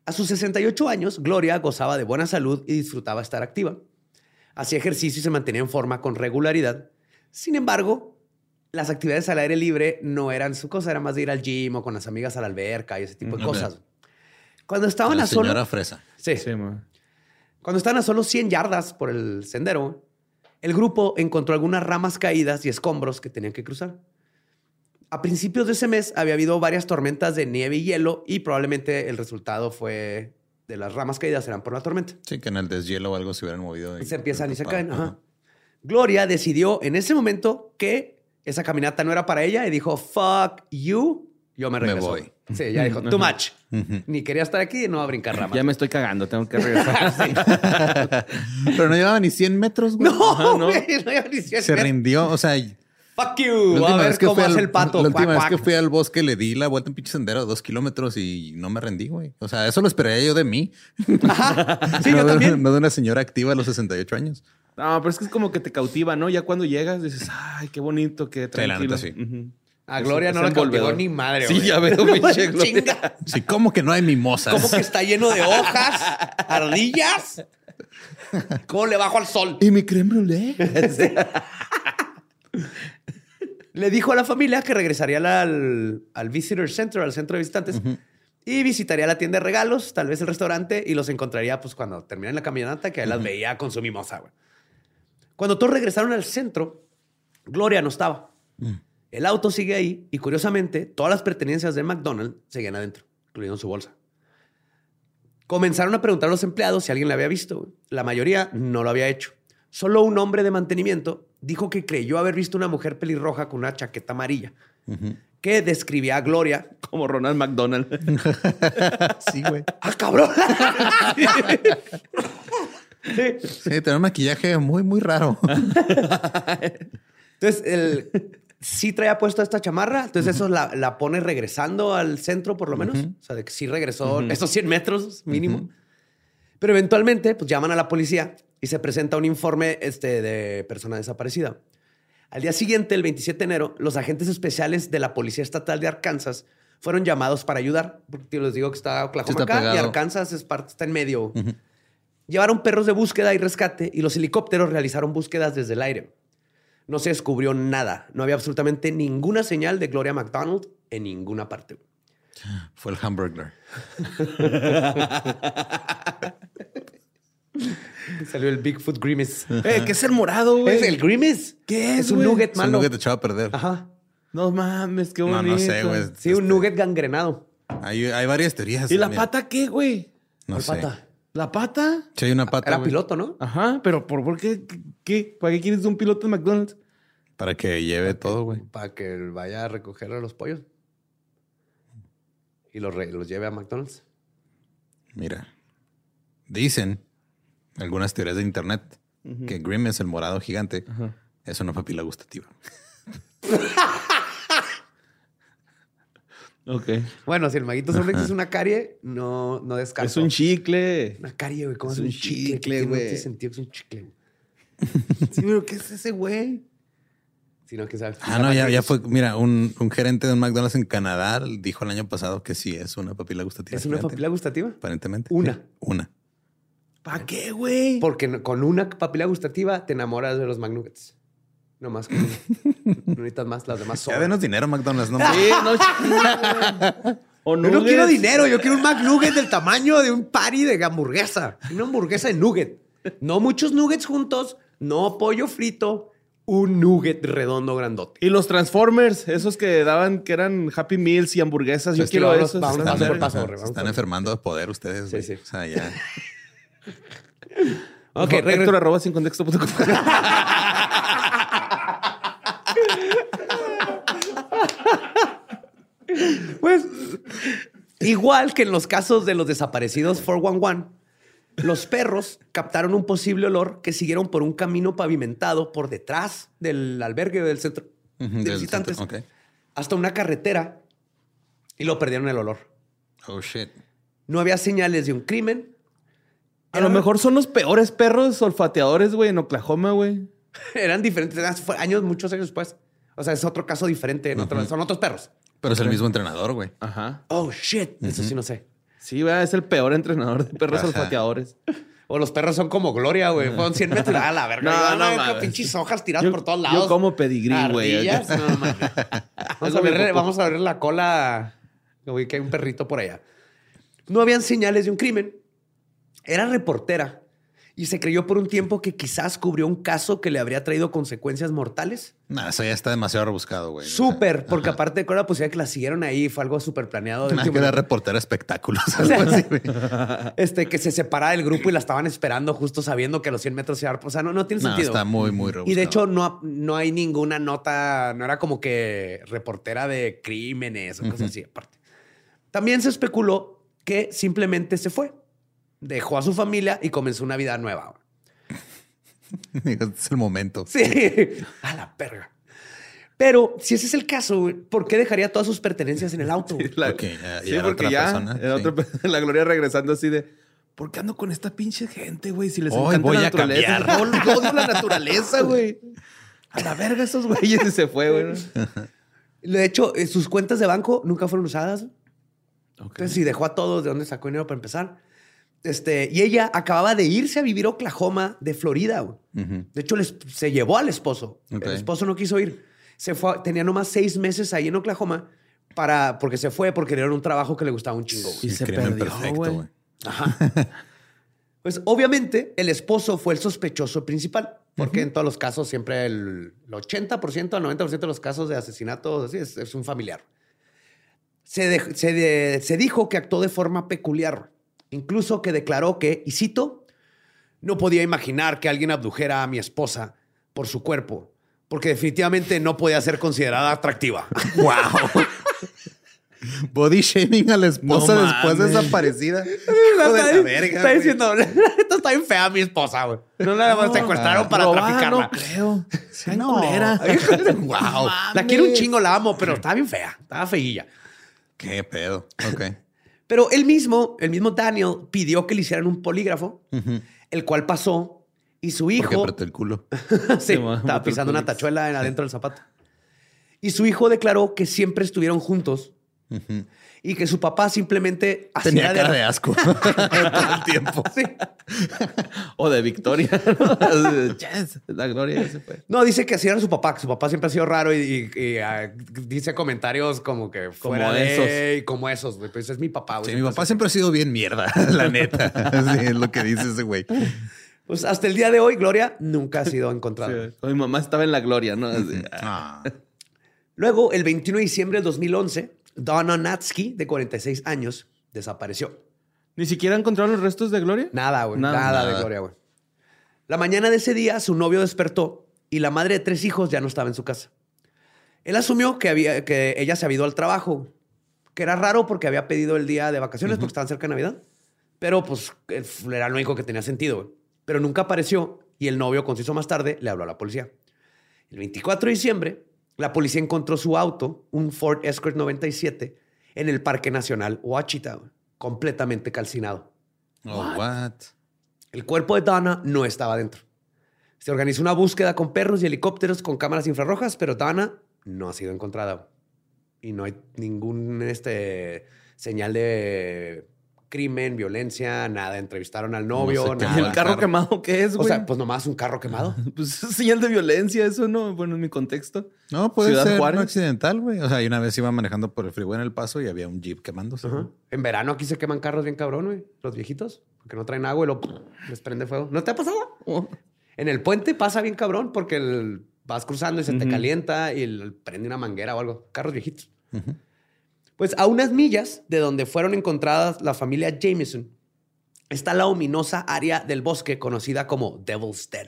A sus 68 años, Gloria gozaba de buena salud y disfrutaba estar activa. Hacía ejercicio y se mantenía en forma con regularidad. Sin embargo, las actividades al aire libre no eran su cosa, era más de ir al gym o con las amigas a la alberca y ese tipo de Ok. cosas. Cuando estaban La a solo... señora Fresa. Sí. Sí. Cuando estaban a solo 100 yardas por el sendero, el grupo encontró algunas ramas caídas y escombros que tenían que cruzar. A principios de ese mes había habido varias tormentas de nieve y hielo y probablemente el resultado fue de las ramas caídas eran por la tormenta. Sí, que en el deshielo o algo se hubieran movido. Y se empiezan y se caen. Ajá. ajá. Gloria decidió en ese momento que esa caminata no era para ella y dijo, fuck you, yo me Me regreso. voy. Sí, ya dijo, too much. Ni quería estar aquí, no va a brincar ramas. Ya me estoy cagando, tengo que regresar. Pero no llevaba ni 100 metros, güey. No, Ajá, no. güey, no, iba ni Se rindió. O sea, Fuck you. A ver cómo fui hace al, el pato. La última Cuac, vez que fui al bosque le di la vuelta en pinche sendero de dos kilómetros y no me rendí, güey. O sea, eso lo esperaría yo de mí. Ajá. Sí, no, yo de- también. no de una señora activa a los 68 años. No, pero es que es como que te cautiva, ¿no? Ya cuando llegas dices, ay, qué bonito, qué la tranquilo. neta, sí. A Gloria es no la cautivó ni madre, Sí, güey. ya veo, pinche Gloria. Chinga. Sí, ¿cómo que no hay mimosas? ¿Cómo que está lleno de hojas, ardillas? ¿Cómo le bajo al sol? ¿Y mi creme brûlée? Le dijo a la familia que regresaría al, al Visitor Center, al centro de visitantes, y visitaría la tienda de regalos, tal vez el restaurante, y los encontraría pues cuando terminan la caminata, que ahí las veía con su mimosa. güey. Cuando todos regresaron al centro, Gloria no estaba. El auto sigue ahí y curiosamente todas las pertenencias de McDonald's seguían adentro, incluyendo su bolsa. Comenzaron a preguntar a los empleados si alguien la había visto. La mayoría no lo había hecho. Solo un hombre de mantenimiento dijo que creyó haber visto una mujer pelirroja con una chaqueta amarilla que describía a Gloria. Como Ronald McDonald. Sí, güey. ¡Ah, cabrón! Sí. Sí, tenía un maquillaje muy, muy raro. Entonces, el, sí traía puesto esta chamarra. Entonces, eso la, la pone regresando al centro, por lo menos. O sea, de que sí regresó esos 100 metros mínimo. Pero eventualmente, pues llaman a la policía y se presenta un informe este, de persona desaparecida. Al día siguiente, el 27 de enero, los agentes especiales de la Policía Estatal de Arkansas fueron llamados para ayudar. Porque les digo que está Oklahoma está acá y. Arkansas es parte, está en medio. Llevaron perros de búsqueda y rescate y los helicópteros realizaron búsquedas desde el aire. No se descubrió nada. No había absolutamente ninguna señal de Gloria McDonald en ninguna parte. Fue el hamburger. Salió el Bigfoot Grimace. eh, ¿qué es el morado, güey? ¿Es el Grimace? ¿Qué es, Es un güey? nugget Es un malo. nugget echado a perder. Ajá. No mames, qué No, bonito. no sé, güey. Sí, un Este, nugget gangrenado. Hay, hay varias teorías. ¿Y la pata qué, güey? No ¿Cuál sé. pata? ¿La pata? Sí, hay una pata. Era güey, piloto, ¿no? Ajá, pero ¿por, por qué? ¿Qué? ¿Para qué quieres un piloto de McDonald's? Para que lleve todo, güey. Para que vaya a recoger a los pollos. Y los, re- los lleve a McDonald's. Mira. Dicen algunas teorías de internet que Grimace, el morado gigante, es una papila gustativa. Ok. Bueno, si el maguito Sorbex es una carie, no, no descarto. Es un chicle. Una carie, güey. ¿Cómo es Es un chicle? No güey. tiene sentido que es un chicle. Sí, pero ¿qué es ese güey? Si no, ¿qué sabe? Ah, no, ya, ya fue. Mira, un, un gerente de un McDonald's en Canadá dijo el año pasado que sí es una papila gustativa. ¿Es una papila gustativa? Aparentemente. Una. Sí, una. ¿Para qué, güey? Porque con una papila gustativa te enamoras de los McNuggets. No más. No necesitas más, las demás Ya sobran. denos dinero, McDonald's. No, Sí, no, Yo no quiero dinero, yo quiero un McNugget del tamaño de un patty de hamburguesa. Una hamburguesa de nugget. No muchos nuggets juntos, no pollo frito, un nugget redondo grandote. Y los Transformers, esos que daban que eran Happy Meals y hamburguesas. Yo quiero vamos- esos. vamos Están paso por paso. enfermando de poder ustedes. Sí, güey. sí. O sea, ya. Ok, Héctor regre- arroba sin contexto. Pues, igual que en los casos de los desaparecidos 411, los perros captaron un posible olor que siguieron por un camino pavimentado por detrás del albergue del centro de del visitantes centro, hasta una carretera y lo perdieron el olor. Oh, shit. No había señales de un crimen. A lo mejor son los peores perros olfateadores, güey, en Oklahoma, güey. Eran diferentes, eran- fue años, muchos años después. O sea, es otro caso diferente. en otro- son otros perros. Pero es el mismo entrenador, güey. Ajá. Oh, shit. Eso sí no sé. Sí, güey, es el peor entrenador de perros Ajá. olfateadores. O los perros son como Gloria, güey. Fueron 100 metros. Ah, la verga. No, Yo, no no, pinches hojas tiradas Yo- por todos yo lados. como pedigrí, güey. Vamos a, preocupa. vamos a ver la cola. Güey, que hay un perrito por allá. No habían señales de un crimen. Era reportera y se creyó por un tiempo que quizás cubrió un caso que le habría traído consecuencias mortales. No, eso ya está demasiado rebuscado, güey. Súper, porque aparte de la posibilidad que la siguieron ahí, fue algo súper planeado. Nada que era reportera espectáculos. este, que se separara del grupo y la estaban esperando justo sabiendo que a los 100 metros se iba O sea, no, no tiene no, sentido. Está muy, muy rebuscado. Y de hecho, no, no hay ninguna nota, no era como que reportera de crímenes o cosas así aparte. También se especuló que simplemente se fue dejó a su familia y comenzó una vida nueva. es el momento. Sí, a la perra. Pero si ese es el caso, ¿por qué dejaría todas sus pertenencias en el auto? Sí, la, porque ya la Gloria regresando así de, ¿por qué ando con esta pinche gente, güey? Si les encanta voy la naturaleza. A odio la naturaleza, güey. A la verga esos güeyes y se fue, güey. De hecho, eh, sus cuentas de banco nunca fueron usadas. Entonces, si dejó a todos, ¿de dónde sacó dinero para empezar? Este, y ella acababa de irse a vivir a Oklahoma de Florida. De hecho, se llevó al esposo. El esposo no quiso ir. Se fue, tenía nomás seis meses ahí en Oklahoma para, porque se fue porque era un trabajo que le gustaba un chingo. Y se perdió, perfecto, pues obviamente el esposo fue el sospechoso principal, porque en todos los casos siempre el, 80% al 90% de los casos de asesinatos así es, un familiar. Se, se dijo que actuó de forma peculiar. Incluso que declaró que, y cito, no podía imaginar que alguien abdujera a mi esposa por su cuerpo, porque definitivamente no podía ser considerada atractiva. ¡Wow! Body shaming a la esposa después de desaparecida. Hijo de la verga. Está diciendo, esto está bien fea mi esposa, güey. No la secuestraron para traficarla. No creo. Sí, no. wow. La quiero un chingo, la amo, pero está bien fea. Estaba feilla. Qué pedo. Ok. Pero él mismo, el mismo Daniel, pidió que le hicieran un polígrafo, el cual pasó y su hijo. Porque apretó el culo. sí, estaba pisando una tachuela adentro del zapato. Y su hijo declaró que siempre estuvieron juntos y que su papá simplemente tenía cara de, asco todo el tiempo. Sí. o de victoria. la gloria se fue. No, dice que así era su papá, que su papá siempre ha sido raro y, ah, dice comentarios como que fuera como esos. como esos. Pues es mi papá. Sí, mi papá siempre ha sido bien mierda, la neta. es lo que dice ese güey. Pues hasta el día de hoy, Gloria nunca ha sido encontrada. Mi mamá estaba en la gloria, ¿no? Ah. Luego, el 21 de diciembre del 2011, Donna Natsky, de 46 años, desapareció. ¿Ni siquiera encontraron los restos de Gloria? Nada, güey. Nada, de Gloria, güey. La mañana de ese día, su novio despertó y la madre de tres hijos ya no estaba en su casa. Él asumió que, había, que ella se había ido al trabajo, que era raro porque había pedido el día de vacaciones porque estaban cerca de Navidad. Pero pues era lo único que tenía sentido. Pero nunca apareció y el novio, conciso más tarde, le habló a la policía. El 24 de diciembre, la policía encontró su auto, un Ford Escort 97, en el Parque Nacional Ouachita, completamente calcinado. Oh, what? El cuerpo de Dana no estaba dentro. Se organizó una búsqueda con perros y helicópteros con cámaras infrarrojas, pero Dana no ha sido encontrada. Y no hay ningún este, señal de crimen, violencia, nada. Entrevistaron al novio, nada. ¿Y el carro quemado qué es, güey? O sea, pues nomás un carro quemado. pues es señal de violencia, eso no, bueno, en mi contexto. No, puede ser no accidental, güey. O sea, una vez iba manejando por el freeway en el paso y había un jeep quemándose. En verano aquí se queman carros bien cabrón, güey. Los viejitos, porque no traen agua y lo les prende fuego. ¿No te ha pasado? Oh. En el puente pasa bien cabrón porque vas cruzando y se te calienta y prende una manguera o algo. Carros viejitos. Pues a unas millas de donde fueron encontradas la familia Jameson está la ominosa área del bosque conocida como Devil's Den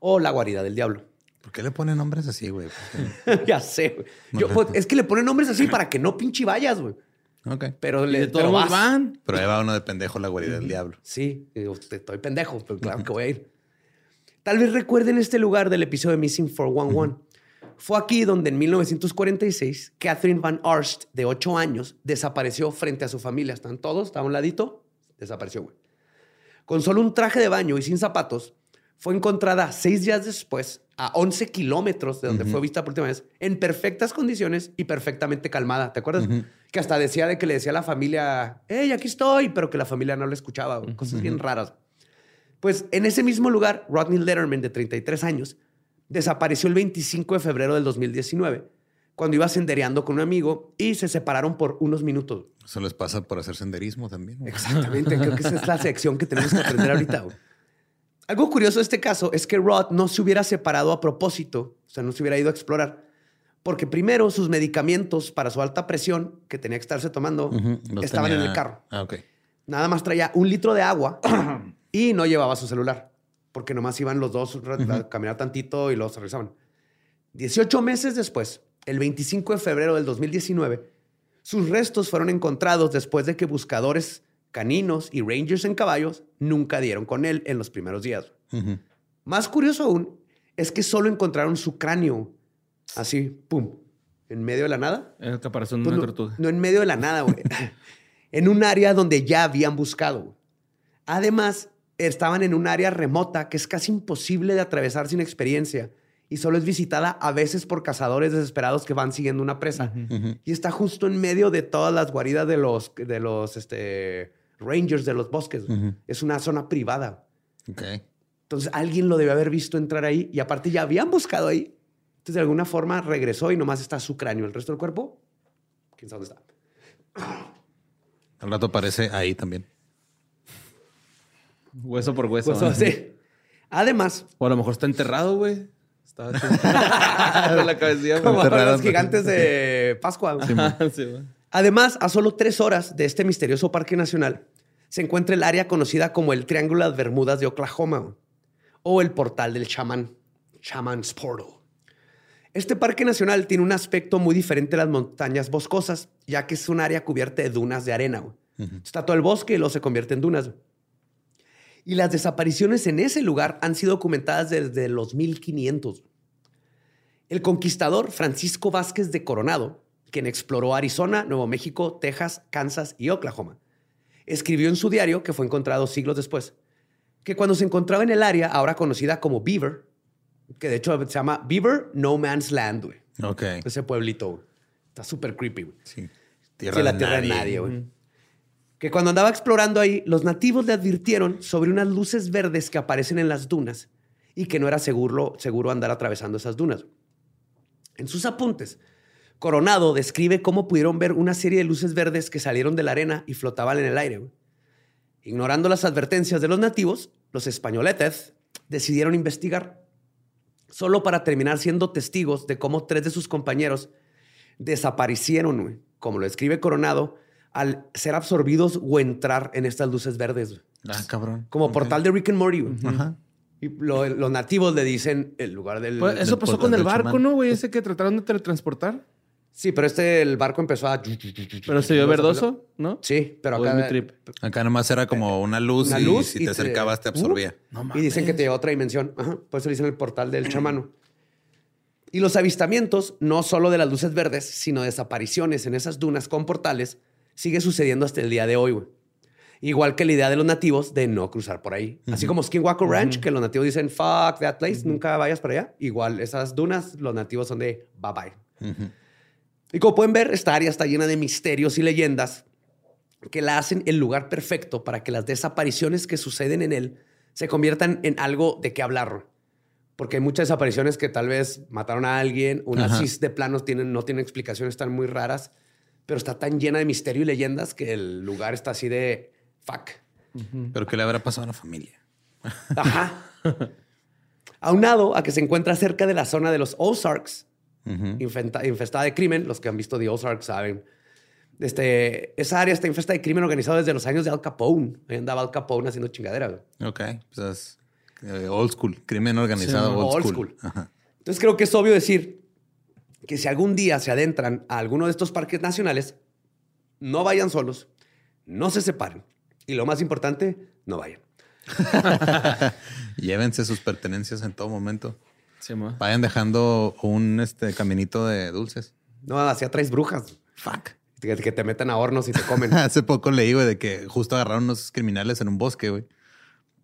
o la guarida del diablo. ¿Por qué le ponen nombres así, güey? ya sé, güey. Pues, es que le ponen nombres así para que no pinche vayas, güey. Ok. Pero le todos van. Pero ahí va uno de pendejo la guarida del diablo. Sí, estoy pendejo, pero claro que voy a ir. Tal vez recuerden este lugar del episodio de Missing 411. Fue aquí donde en 1946 Catherine Van Arst, de 8 años, desapareció frente a su familia. Están todos, está a un ladito, desapareció, güey. Con solo un traje de baño y sin zapatos, fue encontrada seis días después, a 11 kilómetros de donde fue vista por última vez, en perfectas condiciones y perfectamente calmada. ¿Te acuerdas? Que hasta decía de que le decía a la familia, hey, aquí estoy, pero que la familia no le escuchaba. Cosas bien raras. Pues en ese mismo lugar, Rodney Letterman, de 33 años, desapareció el 25 de febrero del 2019, cuando iba sendereando con un amigo y se separaron por unos minutos. Eso les pasa por hacer senderismo también. güey. Exactamente, creo que esa es la sección que tenemos que aprender ahorita. güey. Algo curioso de este caso es que Rod no se hubiera separado a propósito, o sea, no se hubiera ido a explorar, porque primero sus medicamentos para su alta presión que tenía que estarse tomando estaban en el carro. Ah. Nada más traía un litro de agua y no llevaba su celular, porque nomás iban los dos a caminar tantito y luego se regresaban. 18 meses después, el 25 de febrero del 2019, sus restos fueron encontrados después de que buscadores caninos y rangers en caballos nunca dieron con él en los primeros días. Más curioso aún es que solo encontraron su cráneo, así, pum, en medio de la nada. En el caparazón de Pues una no, tortuga. no en medio de la nada, güey. en un área donde ya habían buscado. Además, estaban en un área remota que es casi imposible de atravesar sin experiencia y solo es visitada a veces por cazadores desesperados que van siguiendo una presa. Y está justo en medio de todas las guaridas de los, de los este, rangers de los bosques. Es una zona privada. Entonces alguien lo debe haber visto entrar ahí y aparte ya habían buscado ahí. Entonces de alguna forma regresó y nomás está su cráneo. El resto del cuerpo, quién sabe dónde está. Al rato aparece ahí también. Hueso por hueso. Sí. Además, O a lo mejor está enterrado, güey. Está de la cabecilla, güey. como los gigantes de Pascua. Sí, güey. Además, a solo tres horas de este misterioso parque nacional, se encuentra el área conocida como el Triángulo de Bermudas de Oklahoma o el Portal del Chamán, Chaman's Portal. Este parque nacional tiene un aspecto muy diferente a las montañas boscosas, ya que es un área cubierta de dunas de arena. Está todo el bosque y luego se convierte en dunas. Y las desapariciones en ese lugar han sido documentadas desde los 1500. El conquistador Francisco Vázquez de Coronado, quien exploró Arizona, Nuevo México, Texas, Kansas y Oklahoma, escribió en su diario, que fue encontrado siglos después, que cuando se encontraba en el área ahora conocida como Beaver, que de hecho se llama Beaver No Man's Land, güey. Ok. Ese pueblito, güey. Está súper creepy, güey. Sí. Sí, la tierra de nadie, güey. Que cuando andaba explorando ahí, los nativos le advirtieron sobre unas luces verdes que aparecen en las dunas y que no era seguro, seguro andar atravesando esas dunas. En sus apuntes, Coronado describe cómo pudieron ver una serie de luces verdes que salieron de la arena y flotaban en el aire. Ignorando las advertencias de los nativos, los españoletes decidieron investigar, solo para terminar siendo testigos de cómo tres de sus compañeros desaparecieron, como lo escribe Coronado, al ser absorbidos o entrar en estas luces verdes. Ah, cabrón. como portal de Rick and Morty. güey. Ajá. Y lo- los nativos le dicen el lugar del... Pues, eso del pasó con el barco. ¿no, güey? Ese que trataron de teletransportar. Sí, pero este, el barco empezó a... Pero se vio verdoso, ¿no? Sí, pero ¿O es acá... mi trip? Acá nomás era como una luz Una y si y te te- acercabas te absorbía. No Y dicen que te lleva a otra dimensión. Ajá. Por eso le dicen el portal del chamano. Y los avistamientos, no solo de las luces verdes, sino desapariciones en esas dunas con portales, sigue sucediendo hasta el día de hoy, güey. Igual que la idea de los nativos de no cruzar por ahí. Así como Skinwalker Ranch, que los nativos dicen, fuck that place, nunca vayas para allá. Igual esas dunas, los nativos son de bye bye. Y como pueden ver, esta área está llena de misterios y leyendas que la hacen el lugar perfecto para que las desapariciones que suceden en él se conviertan en algo de qué hablar. Porque hay muchas desapariciones que tal vez mataron a alguien, unas sí de planos tienen, no tienen explicaciones, están muy raras, pero está tan llena de misterio y leyendas que el lugar está así de fuck. Pero ¿qué le habrá pasado a la familia? Ajá. Aunado a que se encuentra cerca de la zona de los Ozarks, Ujú. infesta- infestada de crimen. Los que han visto The Ozark saben. Este, esa área está infestada de crimen organizado desde los años de Al Capone. Ahí andaba Al Capone haciendo chingadera. güey. Ok. Pues es eh, old school. Crimen organizado Sí, old, old school. school. Ajá. Entonces creo que es obvio decir que si algún día se adentran a alguno de estos parques nacionales, no vayan solos, no se separen. Y lo más importante, no vayan. Llévense sus pertenencias en todo momento. Sí, ma. Vayan dejando un este caminito de dulces. No, así atraes brujas. Fuck. Que, que te metan a hornos y te comen. Hace poco leí, güey, de que justo agarraron unos criminales en un bosque, güey.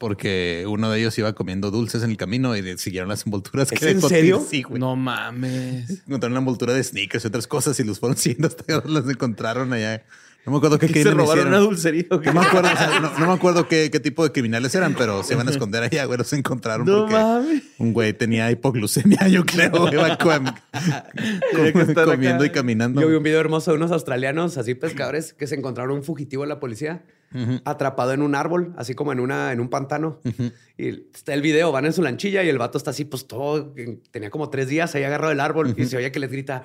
Porque uno de ellos iba comiendo dulces en el camino y siguieron las envolturas. ¿Es que en serio? Sí, güey. No mames. Encontraron una envoltura de sneakers y otras cosas y los fueron siguiendo hasta que las encontraron allá. No me acuerdo qué ¿Que crimen se robaron hicieron. una dulcería o qué? No me acuerdo, o sea, no, no me acuerdo qué, qué tipo de criminales eran, pero se iban a esconder allá, güey. Los encontraron No porque mames. un güey tenía hipoglucemia, yo creo. Iba com- comiendo acá. y caminando. Yo vi un video hermoso de unos australianos, así pescadores, que se encontraron un fugitivo de la policía atrapado en un árbol, así como en, una, en un pantano. Y está el video, van en su lanchilla y el vato está así, pues todo, tenía como tres días ahí agarrado del árbol y se oye que les grita,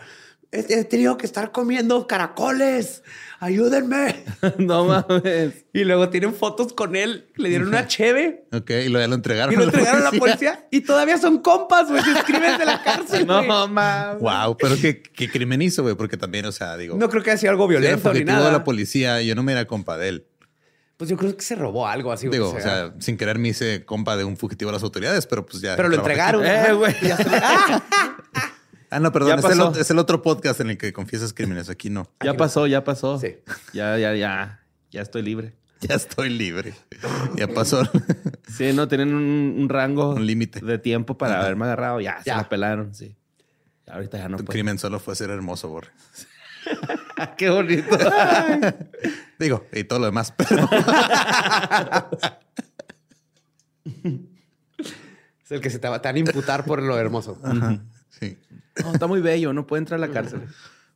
he, tenido que estar comiendo caracoles, ayúdenme. No mames. Y luego tienen fotos con él, le dieron una cheve Ok, y luego ya lo entregaron. y lo entregaron a la policía y todavía son compas, güey, se escriben de la cárcel. No mames. Wow, pero qué, qué crimen hizo, güey, porque también, o sea, digo, No creo que haya sido algo si era violento ni fugitivo de nada. la policía, yo no me era compa de él. Pues yo creo que se robó algo así. Digo, o o sea, sea, sin querer me hice compa de un fugitivo de las autoridades, pero pues ya. pero lo entregaron. Eh, güey. Se- ¡Ah! Ah, no, perdón, es el, es otro podcast en el que confiesas crímenes. Aquí no. Ya pasó, ya pasó. Sí. Ya, ya, ya. Ya estoy libre. Ya estoy libre. Ya pasó. Sí, no, tienen un, un rango. Un límite. De tiempo para haberme agarrado. Ya, se Ya. la pelaron, sí. Ahorita ya no tu puedo. crimen solo fue ser hermoso, Borre. Qué bonito. Digo, y todo lo demás, pero Es el que se te va a imputar por lo hermoso. sí. No, está muy bello, no puede entrar a la cárcel.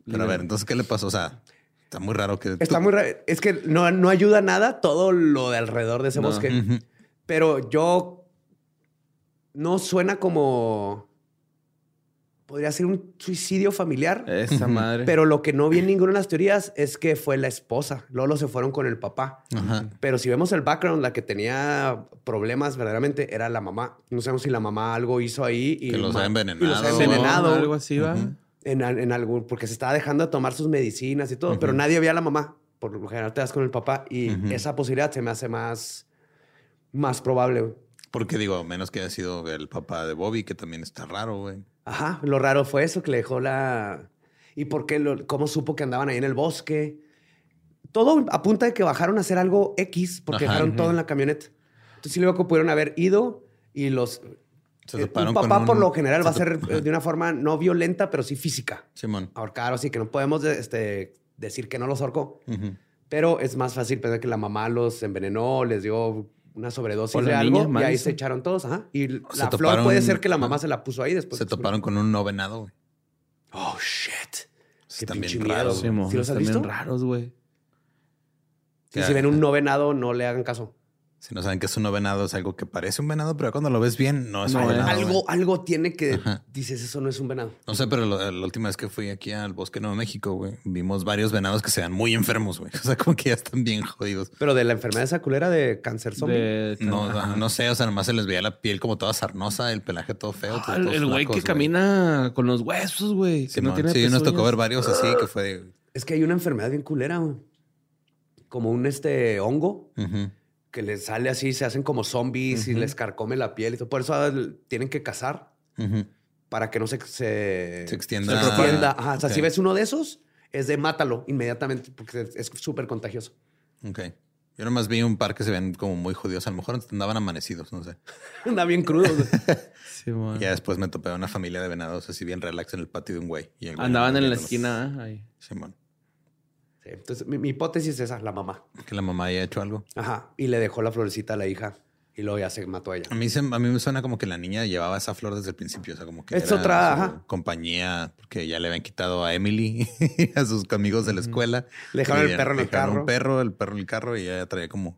Pero a ver, entonces, ¿qué le pasó? O sea, está muy raro que. Está tú- muy raro. Es que no, no ayuda nada todo lo de alrededor de ese No. bosque. Pero yo no suena como. Podría ser un suicidio familiar. Esa madre. Pero lo que no vi en ninguna de las teorías es que fue la esposa. Lolo se fueron con el papá. Ajá. Pero si vemos el background, la que tenía problemas verdaderamente era la mamá. No sabemos si la mamá algo hizo ahí y Que los ha y envenenado. los ha envenenado. Algo así va. En, en algún, porque se estaba dejando de tomar sus medicinas y todo, pero nadie veía a la mamá. Por lo general te das con el papá y esa posibilidad se me hace más, más probable. güey. Porque digo, menos que haya sido el papá de Bobby, que también está raro, güey. Ajá, lo raro fue eso que le dejó la... ¿Y por qué? Lo, ¿Cómo supo que andaban ahí en el bosque? Todo apunta de que bajaron a hacer algo X porque Ajá, dejaron todo en la camioneta. Entonces sí luego que pudieron haber ido y los... Se eh, un papá un- por lo general se va a ser eh, de una forma no violenta, pero sí física. Simón. Ahorcar, así que no podemos este, decir que no los ahorcó. Pero es más fácil pensar que la mamá los envenenó, les dio una sobredosis O la de algo niña, y ahí se echaron todos. Ajá. Y la flor toparon- puede ser que la mamá se la puso ahí después. Se toparon con un no venado, güey. Oh, shit. Qué Están bien miedo. raros. Sí, güey. Simón, ¿Sí los has están bien visto? raros, güey. Sí, si ven un no venado, no le hagan caso. Si no saben que es un venado, es algo que parece un venado, pero cuando lo ves bien, no es No un venado. algo, algo tiene que... Ajá. Dices, eso no es un venado. No sé, pero lo- la última vez que fui aquí al Bosque Nuevo México, güey, vimos varios venados que se ven muy enfermos, güey. O sea, como que ya están bien jodidos. Pero de la enfermedad esa culera de cáncer zombie. De- No, Ajá. no sé, o sea, nomás se les veía la piel como toda sarnosa, el pelaje todo feo. Ah, el güey que camina con los huesos, güey. Que no tiene sí, nos tocó ver varios así que fue de. Es que hay una enfermedad bien culera, güey. Como un este hongo. Que les sale así, se hacen como zombies y les carcome la piel y todo. Por eso ah, tienen que cazar para que no se, se, Se extienda. se extienda. Ajá, O sea, si ves uno de esos, es de mátalo inmediatamente porque es- súper contagioso. Ok. Yo nomás vi un par que se ven como muy jodidos. A lo mejor andaban amanecidos, no sé. Anda bien crudo. güey. Simón. Y ya después me topé a una familia de venados así bien relax en el patio de un güey. Y el güey Andaban en la esquina. ah, ahí. Simón. Sí, entonces, mi, mi hipótesis es esa, la mamá. Que la mamá haya hecho algo. Ajá. Y le dejó la florecita a la hija y luego ya se mató a ella. A mí, se- a mí me suena como que la niña llevaba esa flor desde el principio. O sea, como que Es era otra, ajá. compañía, porque ya le habían quitado a Emily, a sus amigos de la escuela. Le dejaron el perro en el carro. Un perro, el perro en el carro y ella traía como.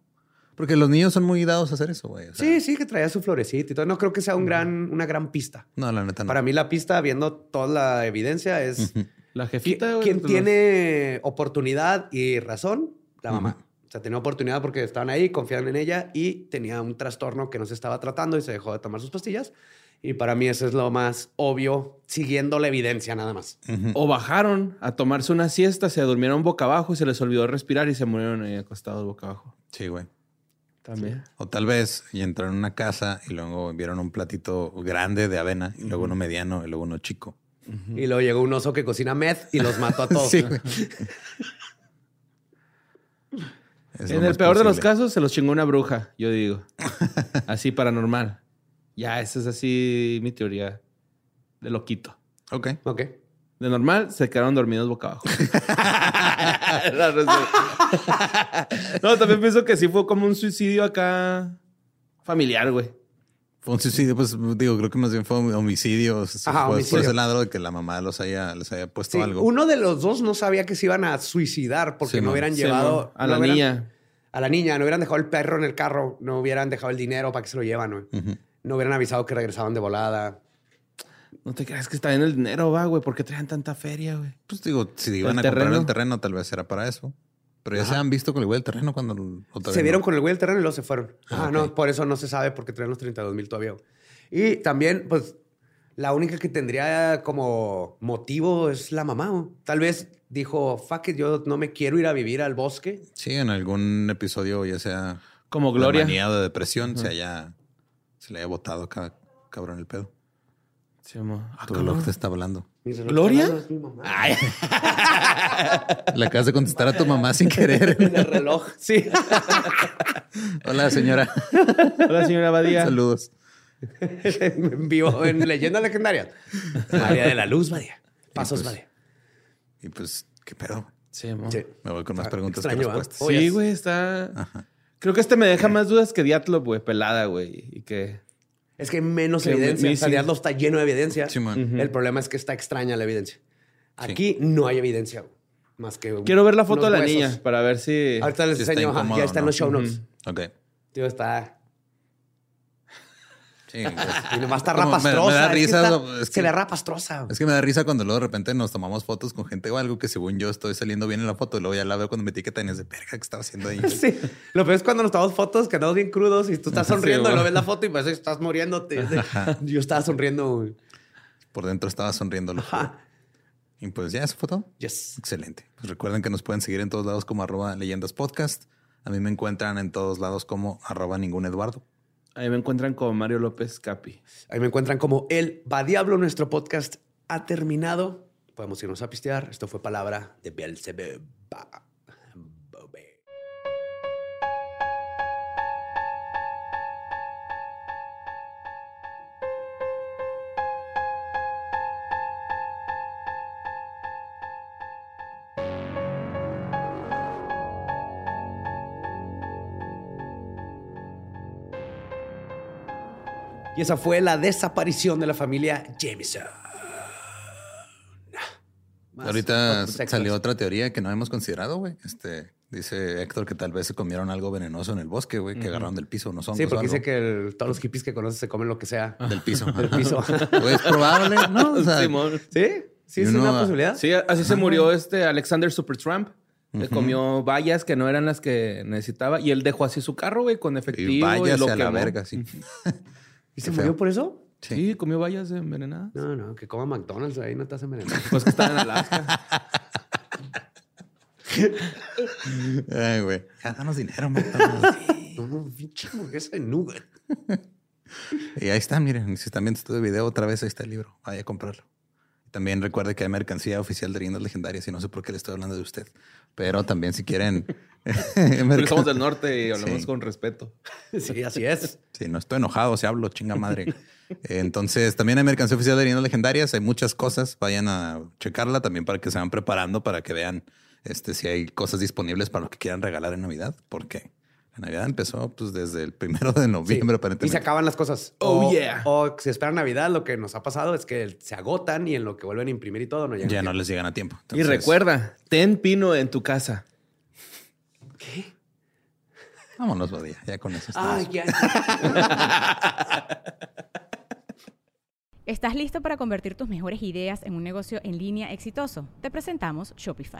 Porque los niños son muy dados a hacer eso, güey. O sea, Sí, sí, que traía su florecita y todo. No creo que sea un gran, una gran pista. No, la neta no. Para mí la pista, viendo toda la evidencia, es La jefita, quien pues, tiene oportunidad y razón, la mamá. O sea, tenía oportunidad porque estaban ahí, confiaban en ella y tenía un trastorno que no se estaba tratando y se dejó de tomar sus pastillas. Y para mí eso es lo más obvio, siguiendo la evidencia nada más. Ujú. O bajaron a tomarse una siesta, se durmieron boca abajo y se les olvidó respirar y se murieron ahí acostados boca abajo. Sí, güey. También. O tal vez y entraron a una casa y luego vieron un platito grande de avena y luego uno mediano y luego uno chico. Y luego llegó un oso que cocina meth y los mató a todos. Sí, en el peor de los casos, se los chingó una bruja, yo digo. así paranormal. Ya, esa es así mi teoría de loquito. Ok. Ok. De normal, se quedaron dormidos boca abajo. La respuesta. no, también pienso que sí fue como un suicidio acá familiar, güey. Fue un suicidio, pues digo, creo que más bien fue un homicidio. Ajá, fue homicidio. por ese lado de que la mamá los haya, les haya puesto Sí, algo. uno de los dos no sabía que se iban a suicidar porque Sí, no hubieran Sí, llevado no. A no la hubieran- niña. A la niña, no hubieran dejado el perro en el carro, no hubieran dejado el dinero para que se lo llevan, güey. No hubieran avisado que regresaban de volada. No te creas que está bien el dinero, va, güey. ¿Por qué traían tanta feria, güey? Pues digo, si iban El a comprar terreno. el terreno, tal vez era para eso. Pero ya se han visto con el güey del terreno cuando... o Se vieron no? con el güey del terreno y luego se fueron. Ah, Ah, ok. no, por eso no se sabe porque traen los 32 mil todavía. Y también, pues, la única que tendría como motivo es la mamá. güey. Tal vez dijo, fuck it, yo no me quiero ir a vivir al bosque. Sí, en algún episodio, ya sea... Como Gloria. manía o de depresión, se haya... Se le haya botado acá, cabrón, el pedo. Sí, mo. Ah, Tu reloj te está hablando. ¿Gloria? es mi mamá. Ay, Le acabas de contestar a tu mamá sin querer. En el reloj, sí. Hola, señora. hola, señora Badía. Saludos. en vivo en Leyendas Legendarias. María de la Luz, Badía. Pasos, pues, Badía. Y pues, ¿qué pedo? Sí. Sí. Me voy con más Está preguntas extraño, que ¿verdad? respuestas. Oye, Sí, güey, está. Creo que este me deja más dudas que Diatlov, güey, pelada, güey. Y que. Es que hay menos Que evidencia. mi- O sea, sí. Diablo está lleno de evidencia. Sí, man. El problema es que está extraña la evidencia. Aquí no hay evidencia más que. Quiero ver la foto de la huesos. niña para ver si. Ahorita les Sí está enseño. ajá, incómodo, ya está en ¿no? los show notes. Ok. Tío, está. Sí, Y nomás está Como me- rapastrosa. me da es que risa, está- es Se que- le rapastrosa. es que me da risa cuando luego de repente nos tomamos fotos con gente o algo que según yo estoy saliendo bien en la foto y luego ya la veo cuando me etiquetan y es de verga que estaba haciendo ahí. Sí. Lo peor es cuando nos tomamos fotos que andamos bien crudos y tú estás Sí, sonriendo y lo ves la foto y parece que estás muriéndote. Yo estaba sonriendo. güey. Por dentro estaba sonriendo. Ajá. Y pues ya, esa foto. Yes. Excelente. Pues recuerden que nos pueden seguir en todos lados como arroba leyendas podcast. A mí me encuentran en todos lados como arroba ningún Eduardo. Ahí me encuentran con Mario López Capi. Ahí me encuentran como El Va Diablo. Nuestro podcast ha terminado. Podemos irnos a pistear. Esto fue palabra de Beelzebub. Y esa fue la desaparición de la familia Jameson. Más Ahorita extras. salió otra teoría que no hemos considerado, güey. Este dice Héctor que tal vez se comieron algo venenoso en el bosque, güey, que agarraron del piso, no son Sí, porque dice que el- todos los hippies que conoces se comen lo que sea. del piso. Del piso. Es probable, ¿no? O sea, Simón. ¿Sí? ¿Sí Y es uno- una posibilidad? Sí, así se murió este Alexander Supertramp. Le comió vallas que no eran las que necesitaba y él dejó así su carro, güey, con efectivo. y Y, váyase lo a la verga, sí. ¿Y se murió por eso? Sí. comió vallas envenenadas. No, no, que coma McDonald's ahí no te hace envenenar. Pues que estaba en Alaska. Ay, güey. Ya danos dinero, McDonald's. No, no, pinche hamburguesa de nugget. Y ahí está, miren, si están viendo este video otra vez, ahí está el libro. Vaya a comprarlo. También recuerde que hay mercancía oficial de leyendas legendarias y no sé por qué le estoy hablando de usted. Pero también si quieren... Somos del norte y hablamos Sí. con respeto. Sí, así es. Sí, no estoy enojado, si hablo, chinga madre. Entonces, también hay mercancía oficial de leyendas legendarias, hay muchas cosas, vayan a checarla también para que se vayan preparando, para que vean este, si hay cosas disponibles para lo que quieran regalar en Navidad, porque la Navidad empezó pues desde el primero de Sí. noviembre, Y aparentemente. se acaban las cosas. Oh, o, yeah. O si esperan Navidad, lo que nos ha pasado es que se agotan y en lo que vuelven a imprimir y todo no llegan. Ya a no les llegan a tiempo. y recuerda, ten pino en tu casa. Vámonos, Badía, ya con eso. estamos. Ay, ya. ¿Estás listo para convertir tus mejores ideas en un negocio en línea exitoso? Te presentamos Shopify.